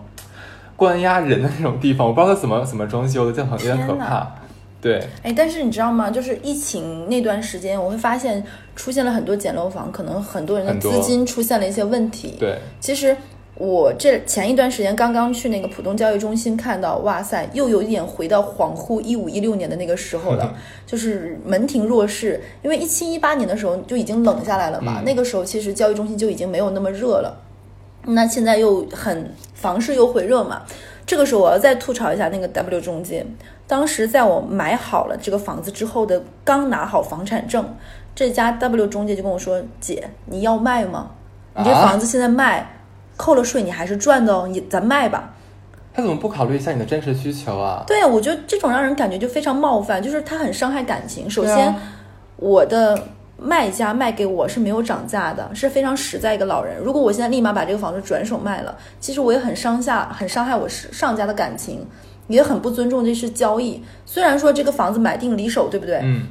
Speaker 3: 关押人的那种地方，我不知道它怎么怎么装修的，就很有点可怕。对，
Speaker 2: 哎，但是你知道吗？就是疫情那段时间，我会发现出现了很多简陋房，可能很多人的资金出现了一些问题。
Speaker 3: 对，
Speaker 2: 其实我这前一段时间刚刚去那个浦东交易中心，看到，哇塞，又有一点回到恍惚一五一六年的那个时候了，就是门庭若市。因为一七一八年的时候就已经冷下来了嘛，那个时候其实交易中心就已经没有那么热了。那现在又很房市又回热嘛，这个时候我要再吐槽一下那个 W 中介。当时在我买好了这个房子之后的，刚拿好房产证，这家 W 中介就跟我说：“姐，你要卖吗？你这房子现在卖。”扣了税，你还是赚的哦，你咱卖吧。
Speaker 3: 他怎么不考虑一下你的真实需求啊？
Speaker 2: 对啊，我觉得这种让人感觉就非常冒犯，就是他很伤害感情。首先，我的卖家卖给我是没有涨价的，是非常实在一个老人。如果我现在立马把这个房子转手卖了，其实我也很伤下，很伤害我上家的感情，也很不尊重这是交易。虽然说这个房子买定离手，对不对？
Speaker 3: 嗯。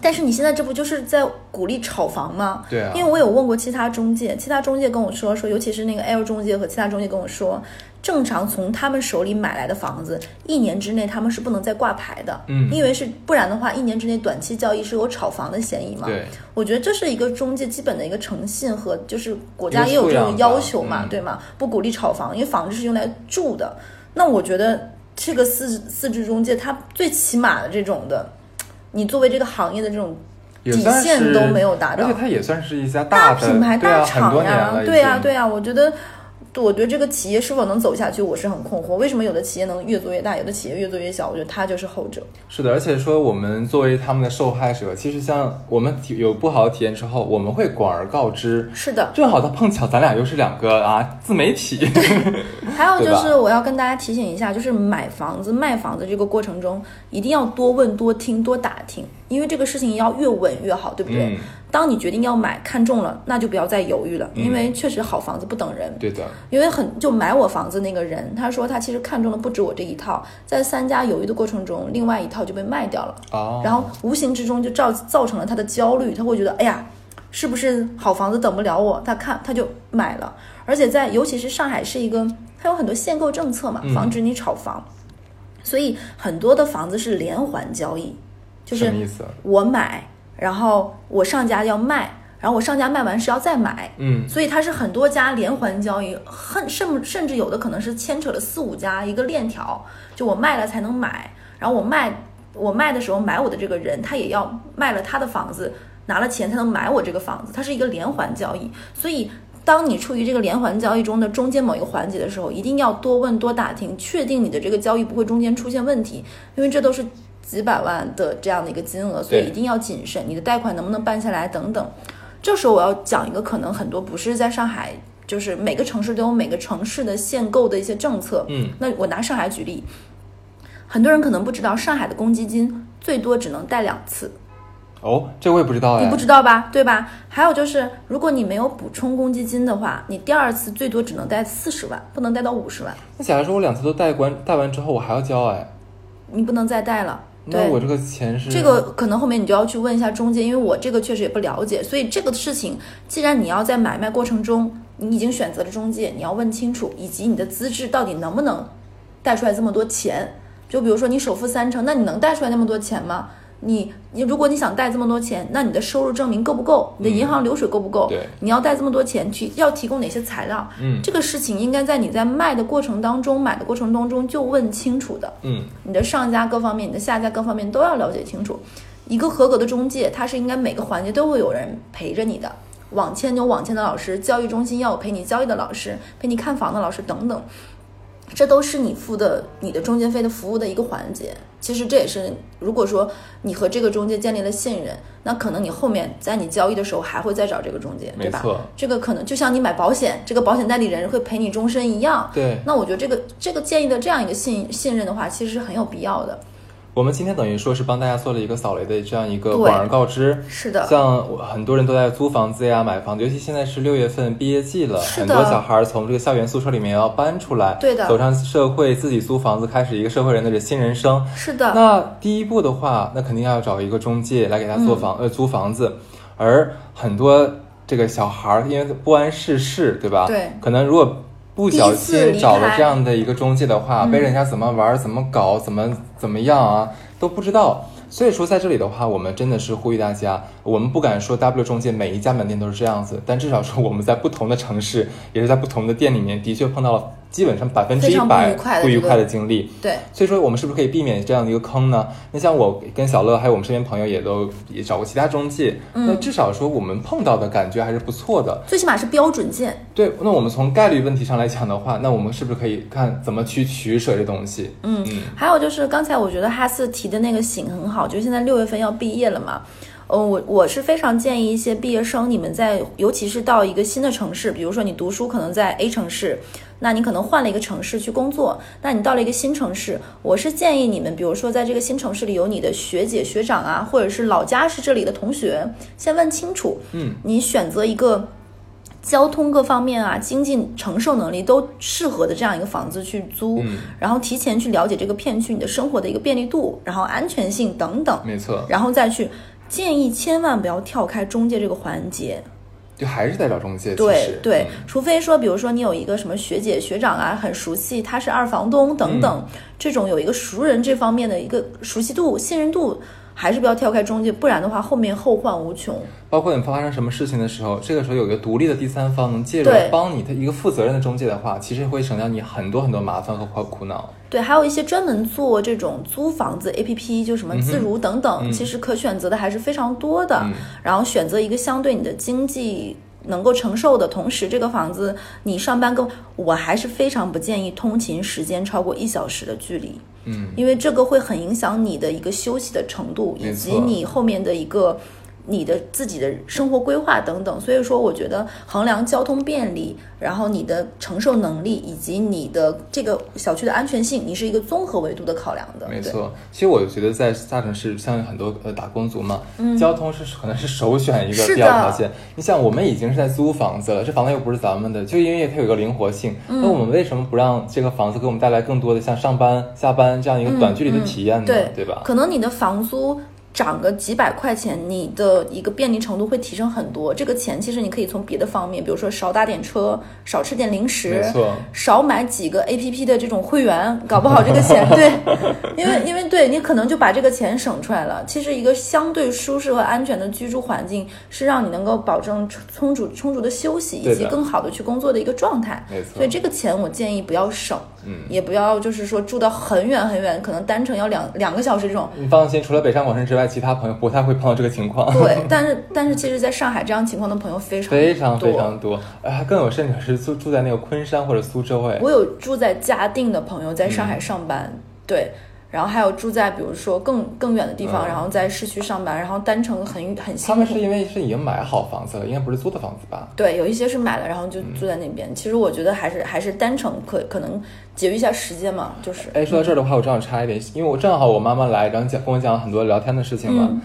Speaker 2: 但是你现在这不就是在鼓励炒房吗？
Speaker 3: 对啊，
Speaker 2: 因为我有问过其他中介，其他中介跟我说说，尤其是那个 L 中介和其他中介跟我说，正常从他们手里买来的房子，一年之内他们是不能再挂牌的，
Speaker 3: 嗯，
Speaker 2: 因为是不然的话，一年之内短期交易是有炒房的嫌疑嘛。
Speaker 3: 对，
Speaker 2: 我觉得这是一个中介基本的一个诚信和就是国家也有这种要求嘛，对吗？不鼓励炒房，因为房子是用来住的。那我觉得这个四四支中介，他最起码的这种的。你作为这个行业的这种底线都没有达到，
Speaker 3: 而且它也算是一家
Speaker 2: 大品牌
Speaker 3: 大
Speaker 2: 厂
Speaker 3: 呀，
Speaker 2: 对呀对呀，我觉得。我觉得这个企业是否能走下去，我是很困惑。为什么有的企业能越做越大，有的企业越做越小？我觉得它就是后者。
Speaker 3: 是的，而且说我们作为他们的受害者，其实像我们体有不好的体验之后，我们会广而告之。
Speaker 2: 是的，
Speaker 3: 正好他碰巧咱俩又是两个啊自媒体。
Speaker 2: 还有就是我要跟大家提醒一下，就是买房子、卖房子这个过程中，一定要多问、多听、多打听，因为这个事情要越稳越好，对不对？当你决定要买看中了，那就不要再犹豫了，因为确实好房子不等人。
Speaker 3: 对的，
Speaker 2: 因为很就买我房子那个人，他说他其实看中的不止我这一套，在三家犹豫的过程中，另外一套就被卖掉了。哦，然后无形之中就造造成了他的焦虑，他会觉得哎呀，是不是好房子等不了我？他看他就买了，而且在尤其是上海是一个，它有很多限购政策嘛，防止你炒房，所以很多的房子是连环交易，就是我买。然后我上家要卖，然后我上家卖完是要再买，
Speaker 3: 嗯，
Speaker 2: 所以它是很多家连环交易，很甚甚至有的可能是牵扯了四五家一个链条，就我卖了才能买，然后我卖我卖的时候买我的这个人他也要卖了他的房子拿了钱才能买我这个房子，它是一个连环交易，所以当你处于这个连环交易中的中间某一个环节的时候，一定要多问多打听，确定你的这个交易不会中间出现问题，因为这都是。几百万的这样的一个金额，所以一定要谨慎。你的贷款能不能办下来等等。这时候我要讲一个可能很多不是在上海，就是每个城市都有每个城市的限购的一些政策。
Speaker 3: 嗯，
Speaker 2: 那我拿上海举例，很多人可能不知道，上海的公积金最多只能贷两次。
Speaker 3: 哦，这我也不知道
Speaker 2: 你不知道吧？对吧？还有就是，如果你没有补充公积金的话，你第二次最多只能贷四十万，不能贷到五十万。
Speaker 3: 那假如说我两次都贷完，贷完之后我还要交哎，
Speaker 2: 你不能再贷了。
Speaker 3: 那我这个钱是
Speaker 2: 这个，可能后面你就要去问一下中介，因为我这个确实也不了解，所以这个事情，既然你要在买卖过程中，你已经选择了中介，你要问清楚，以及你的资质到底能不能贷出来这么多钱。就比如说你首付三成，那你能贷出来那么多钱吗？你你，如果你想贷这么多钱，那你的收入证明够不够？你的银行流水够不够？
Speaker 3: 对，
Speaker 2: 你要贷这么多钱去，要提供哪些材料？
Speaker 3: 嗯，
Speaker 2: 这个事情应该在你在卖的过程当中、买的过程当中就问清楚的。
Speaker 3: 嗯，
Speaker 2: 你的上家各方面、你的下家各方面都要了解清楚。一个合格的中介，他是应该每个环节都会有人陪着你的。网签有网签的老师，交易中心要有陪你交易的老师，陪你看房的老师等等。这都是你付的你的中介费的服务的一个环节。其实这也是，如果说你和这个中介建立了信任，那可能你后面在你交易的时候还会再找这个中介，对吧？这个可能就像你买保险，这个保险代理人会陪你终身一样。
Speaker 3: 对。
Speaker 2: 那我觉得这个这个建议的这样一个信信任的话，其实是很有必要的。
Speaker 3: 我们今天等于说是帮大家做了一个扫雷的这样一个广而告之，
Speaker 2: 是的。
Speaker 3: 像很多人都在租房子呀、买房子，尤其现在是六月份毕业季了，很多小孩从这个校园宿舍里面要搬出来，
Speaker 2: 对的，
Speaker 3: 走上社会，自己租房子，开始一个社会人的这新人生。
Speaker 2: 是的。
Speaker 3: 那第一步的话，那肯定要找一个中介来给他做房呃租房子，而很多这个小孩儿因为不谙世事，对吧？
Speaker 2: 对。
Speaker 3: 可能如果。不小心找了这样的一个中介的话，被人家怎么玩、怎么搞、怎么怎么样啊，都不知道。所以说，在这里的话，我们真的是呼吁大家，我们不敢说 W 中介每一家门店都是这样子，但至少说我们在不同的城市，也是在不同的店里面，的确碰到了基本上百分之一百不愉快的经历。
Speaker 2: 对，
Speaker 3: 所以说，我们是不是可以避免这样的一个坑呢？那像我跟小乐还有我们身边朋友也都也找过其他中介，
Speaker 2: 嗯
Speaker 3: 那至少说我们碰到的感觉还是不错的。
Speaker 2: 最起码是标准件。
Speaker 3: 对，那我们从概率问题上来讲的话，那我们是不是可以看怎么去取舍这东西？
Speaker 2: 嗯，还有就是刚才我觉得哈斯提的那个醒很好，就是现在六月份要毕业了嘛。呃，我我是非常建议一些毕业生，你们在尤其是到一个新的城市，比如说你读书可能在 A 城市，那你可能换了一个城市去工作，那你到了一个新城市，我是建议你们，比如说在这个新城市里有你的学姐学长啊，或者是老家是这里的同学，先问清楚，
Speaker 3: 嗯，
Speaker 2: 你选择一个。交通各方面啊，经济承受能力都适合的这样一个房子去租，
Speaker 3: 嗯
Speaker 2: 然后提前去了解这个片区你的生活的一个便利度，然后安全性等等，
Speaker 3: 没错，
Speaker 2: 然后再去建议千万不要跳开中介这个环节，
Speaker 3: 就还是在找中介。
Speaker 2: 对对
Speaker 3: 嗯，
Speaker 2: 除非说，比如说你有一个什么学姐学长啊，很熟悉，他是二房东等等，
Speaker 3: 嗯
Speaker 2: 这种有一个熟人这方面的一个熟悉度、信任度，还是不要跳开中介，不然的话后面后患无穷。
Speaker 3: 包括你发生什么事情的时候，这个时候有一个独立的第三方能介入帮你的一个负责任的中介的话，其实会省掉你很多很多麻烦和苦苦恼。
Speaker 2: 对，还有一些专门做这种租房子 APP，就什么自如等等，
Speaker 3: 嗯
Speaker 2: 其实可选择的还是非常多的。
Speaker 3: 嗯
Speaker 2: 然后选择一个相对你的经济能够承受的同时，这个房子你上班跟我还是非常不建议通勤时间超过一小时的距离，
Speaker 3: 嗯，
Speaker 2: 因为这个会很影响你的一个休息的程度，以及你后面的一个。你的自己的生活规划等等，所以说我觉得衡量交通便利，然后你的承受能力以及你的这个小区的安全性，你是一个综合维度的考量的。
Speaker 3: 没错。其实我觉得在大城市，像很多呃打工族嘛，交通是可能是首选一个必要条件。你想，我们已经是在租房子了，这房子又不是咱们的，就因为它有一个灵活性。
Speaker 2: 嗯
Speaker 3: 那我们为什么不让这个房子给我们带来更多的像上班、下班这样一个短距离的体验呢？
Speaker 2: 对
Speaker 3: 对吧？
Speaker 2: 可能你的房租涨个几百块钱，你的一个便利程度会提升很多。这个钱其实你可以从别的方面，比如说少打点车，少吃点零食少买几个 A P P 的这种会员，搞不好这个钱对，因为因为对你可能就把这个钱省出来了。其实一个相对舒适和安全的居住环境，是让你能够保证充足充足的休息，以及更好的去工作的一个状态。所以这个钱我建议不要省，
Speaker 3: 嗯。
Speaker 2: 也不要就是说住到很远很远，可能单程要两两个小时这种。
Speaker 3: 你放心，除了北上广深之外，其他朋友不太会碰到这个情况。
Speaker 2: 对，但是但是其实在上海这样情况的朋友非常
Speaker 3: 非常
Speaker 2: 多
Speaker 3: 非常多，呃，还更有甚者是住住在那个昆山或者苏州哎，
Speaker 2: 我有住在嘉定的朋友在上
Speaker 3: 嗯。
Speaker 2: 海上班，对，然后还有住在比如说更更远的地方，
Speaker 3: 嗯
Speaker 2: 然后在市区上班，然后单程很很
Speaker 3: 他
Speaker 2: 辛苦。
Speaker 3: 们是因为是已经买好房子了，应该不是租的房子吧？
Speaker 2: 对，有一些是买了，然后就
Speaker 3: 嗯
Speaker 2: 住在那边。其实我觉得还是还是单程可可能节约一下时间嘛，就是
Speaker 3: 哎，说到这儿的话，我正好插一点，因为我正好我妈妈来，然后讲跟我讲很多聊天的事情嘛。
Speaker 2: 嗯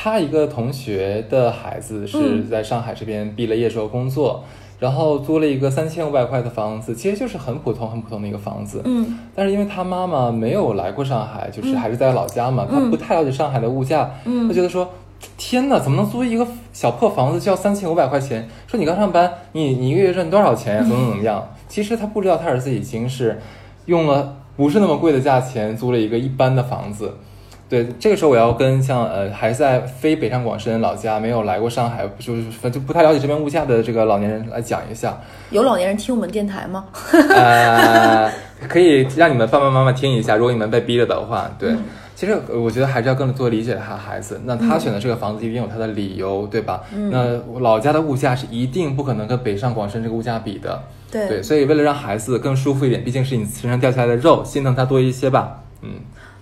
Speaker 3: 她一个同学的孩子是在上海这边毕了业之后工作，然后租了一个三千五百块的房子，其实就是很普通很普通的一个房子。
Speaker 2: 嗯
Speaker 3: 但是因为他妈妈没有来过上海，就是还是在老家嘛，他不太了解上海的物价，
Speaker 2: 嗯
Speaker 3: 他觉得说。天哪，怎么能租一个小破房子就要三千五百块钱？说你刚上班，你你一个月挣多少钱呀？怎么怎么样？其实他不知道，他儿子已经是用了不是那么贵的价钱租了一个一般的房子。对，这个时候我要跟像呃还在非北上广深老家没有来过上海，就是就不太了解这边物价的这个老年人来讲一下。
Speaker 2: 有老年人听我们电台吗？
Speaker 3: 呃，可以让你们爸爸妈妈听一下，如果你们被逼了的话，对。
Speaker 2: 嗯
Speaker 3: 其实呃我觉得还是要更多理解他孩子。那他选择这个房子一定有他的理由，对吧？
Speaker 2: 嗯
Speaker 3: 那老家的物价是一定不可能跟北上广深这个物价比的。
Speaker 2: 对
Speaker 3: 对，所以为了让孩子更舒服一点，毕竟是你身上掉下来的肉，心疼他多一些吧。嗯，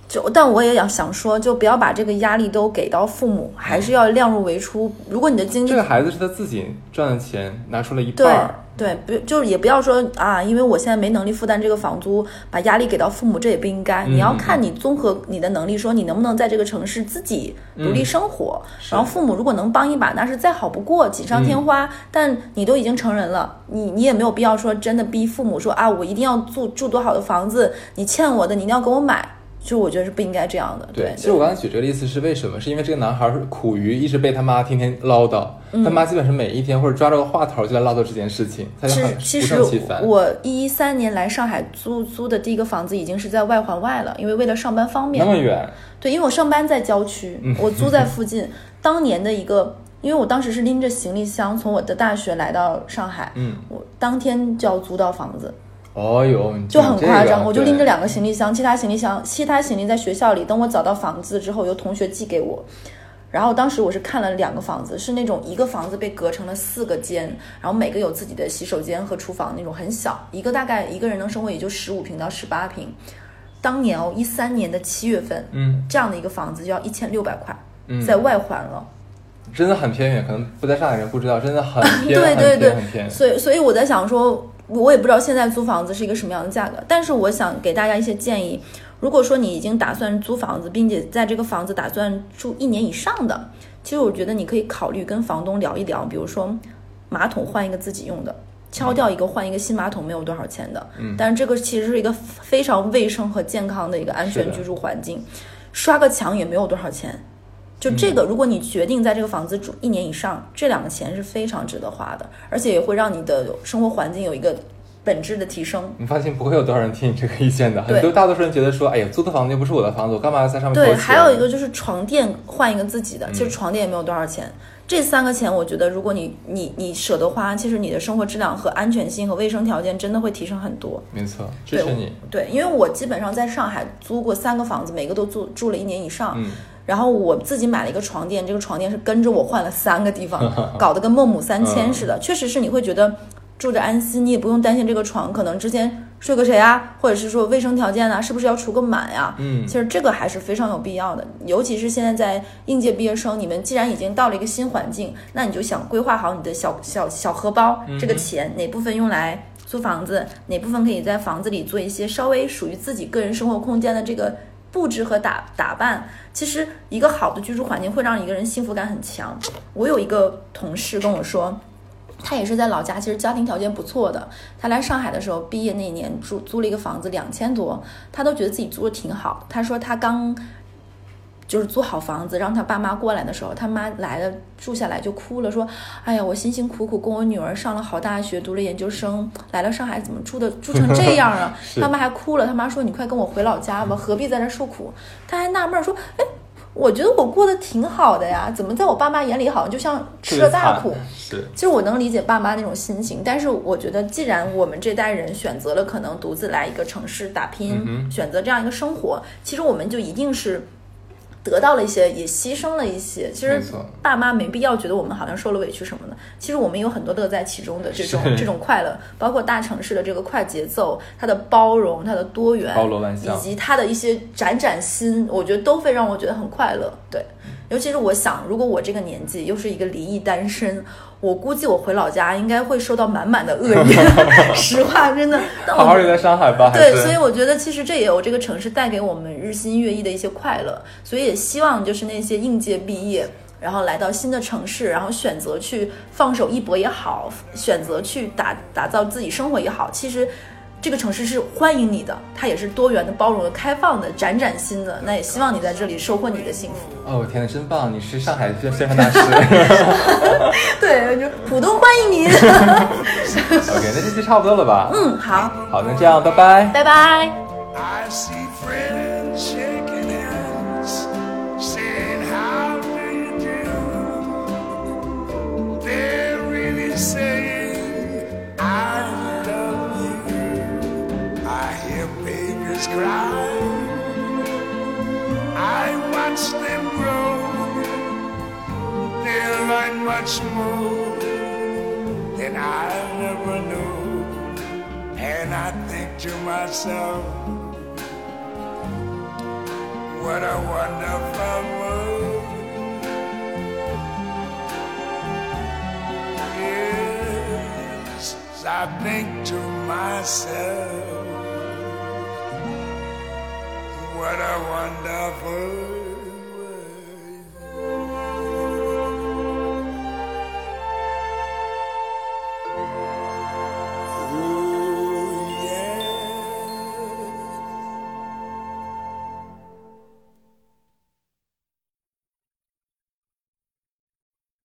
Speaker 2: 就但我也要想说，就不要把这个压力都给到父母，还是要量入为出。如果你的经济
Speaker 3: 这个孩子是他自己赚的钱，拿出了一半
Speaker 2: 对
Speaker 3: 儿。
Speaker 2: 对，不就是也不要说啊，因为我现在没能力负担这个房租，把压力给到父母，这也不应该。你要
Speaker 3: 嗯
Speaker 2: 看你综合你的能力，说你能不能在这个城市自己独立生活。
Speaker 3: 嗯
Speaker 2: 然后父母如果能帮一把，那是再好不过，锦上添
Speaker 3: 嗯
Speaker 2: 花。但你都已经成人了，你你也没有必要说真的逼父母说啊，我一定要住住多好的房子，你欠我的你一定要给我买。就我觉得是不应该这样的。对，
Speaker 3: 其实我刚才举这个例子是为什么？是因为这个男孩是苦于一直被他妈天天唠叨，他妈基本上每一天或者抓着个话头就在唠叨这件事情，他就是很
Speaker 2: 其实。我一三年来上海租租的第一个房子已经是在外环外了，因为为了上班方便。
Speaker 3: 那么远，
Speaker 2: 对，因为我上班在郊区，我租在附近。当年的一个，因为我当时是拎着行李箱从我的大学来到上海，
Speaker 3: 嗯，
Speaker 2: 我当天就要租到房子，
Speaker 3: 哦哟，
Speaker 2: 就很夸张。我就拎着两个行李箱，其他行李箱其他行李在学校里，等我找到房子之后，由同学寄给我。然后当时我是看了两个房子，是那种一个房子被隔成了四个间，然后每个有自己的洗手间和厨房那种很小，一个大概一个人能生活也就十五平到十八平。当年哦，一三年的七月份，
Speaker 3: 嗯，
Speaker 2: 这样的一个房子就要一千六百块，
Speaker 3: 嗯
Speaker 2: 在外环了。
Speaker 3: 真的很偏远，可能不在上海人不知道，真的很偏，
Speaker 2: 对对对。所以所以我在想说，我也不知道现在租房子是一个什么样的价格，但是我想给大家一些建议。如果说你已经打算租房子，并且在这个房子打算住一年以上的，其实我觉得你可以考虑跟房东聊一聊，比如说马桶换一个自己用的，敲掉一个换一个新马桶没有多少钱的，
Speaker 3: 嗯
Speaker 2: 但是这个其实是一个非常卫生和健康的一个安全居住环境，刷个墙也没有多少钱。就这个，如果你决定在这个房子住一年以上，这两个钱是非常值得花的，而且也会让你的生活环境有一个本质的提升。
Speaker 3: 你放心，不会有多少人听你这个意见的。
Speaker 2: 对
Speaker 3: 很多大多数人觉得说，哎呀，租的房子又不是我的房子，我干嘛要在上面掏
Speaker 2: 对，还有一个就是床垫换一个自己的，其实
Speaker 3: 嗯
Speaker 2: 床垫也没有多少钱。这三个钱，我觉得如果你你你舍得花，其实你的生活质量和安全性和卫生条件真的会提升很多。
Speaker 3: 没错，支
Speaker 2: 对
Speaker 3: 持你。
Speaker 2: 对，因为我基本上在上海租过三个房子，每个都住住了一年以上。
Speaker 3: 嗯，
Speaker 2: 然后我自己买了一个床垫，这个床垫是跟着我换了三个地方，搞得跟孟母三迁似的。确实是你会觉得住着安心，你也不用担心这个床可能之前睡过谁啊，或者是说卫生条件啊，是不是要除个螨呀、
Speaker 3: 嗯。
Speaker 2: 其实这个还是非常有必要的，尤其是现在在应届毕业生，你们既然已经到了一个新环境，那你就想规划好你的小小小荷包，这个钱哪部分用来租房子，哪部分可以在房子里做一些稍微属于自己个人生活空间的这个布置和打打扮。其实一个好的居住环境会让一个人幸福感很强。我有一个同事跟我说。他也是在老家，其实家庭条件不错的。他来上海的时候，毕业那年租租了一个房子，两千多，他都觉得自己租的挺好。他说他刚就是租好房子，让他爸妈过来的时候，他妈来了住下来就哭了，说：“哎呀，我辛辛苦苦供我女儿上了好大学，读了研究生，来了上海怎么住的住成这样啊？”
Speaker 3: 是
Speaker 2: 他妈还哭了，他妈说：“你快跟我回老家吧，何必在这受苦？”他还纳闷儿说：“哎。”我觉得我过得挺好的呀，怎么在我爸妈眼里好像就像吃了大苦？
Speaker 3: 是
Speaker 2: 其实我能理解爸妈那种心情，但是我觉得，既然我们这代人选择了可能独自来一个城市打拼，
Speaker 3: 嗯
Speaker 2: 选择这样一个生活，其实我们就一定是得到了一些，也牺牲了一些。其实爸妈没必要觉得我们好像受了委屈什么的，其实我们有很多乐在其中的这种这种快乐，包括大城市的这个快节奏，它的包容，它的多元，
Speaker 3: 包罗万象。
Speaker 2: 以及它的一些崭崭新，我觉得都会让我觉得很快乐。对，尤其是我想，如果我这个年纪又是一个离异单身，我估计我回老家应该会受到满满的恶意。实话，真的。但我
Speaker 3: 好好留在上海吧，
Speaker 2: 对，所以我觉得其实这也有这个城市带给我们日新月异的一些快乐，所以也希望就是那些应届毕业，然后来到新的城市，然后选择去放手一搏也好，选择去打打造自己生活也好，其实。这个城市是欢迎你的，它也是多元的、包容的、开放的、崭崭新的。那也希望你在这里收获你的幸福。
Speaker 3: 哦，天呐，真棒！你是上海宣宣传大师。
Speaker 2: 对，就浦东欢迎你。
Speaker 3: OK，那这期差不多了吧？
Speaker 2: 嗯，好，
Speaker 3: 好，那这样，拜拜。
Speaker 2: 拜拜。
Speaker 1: I see I watch them grow. They learn much more than I ever knew. And I think to myself, what a wonderful world. Yes, I think to myself, what a wonderful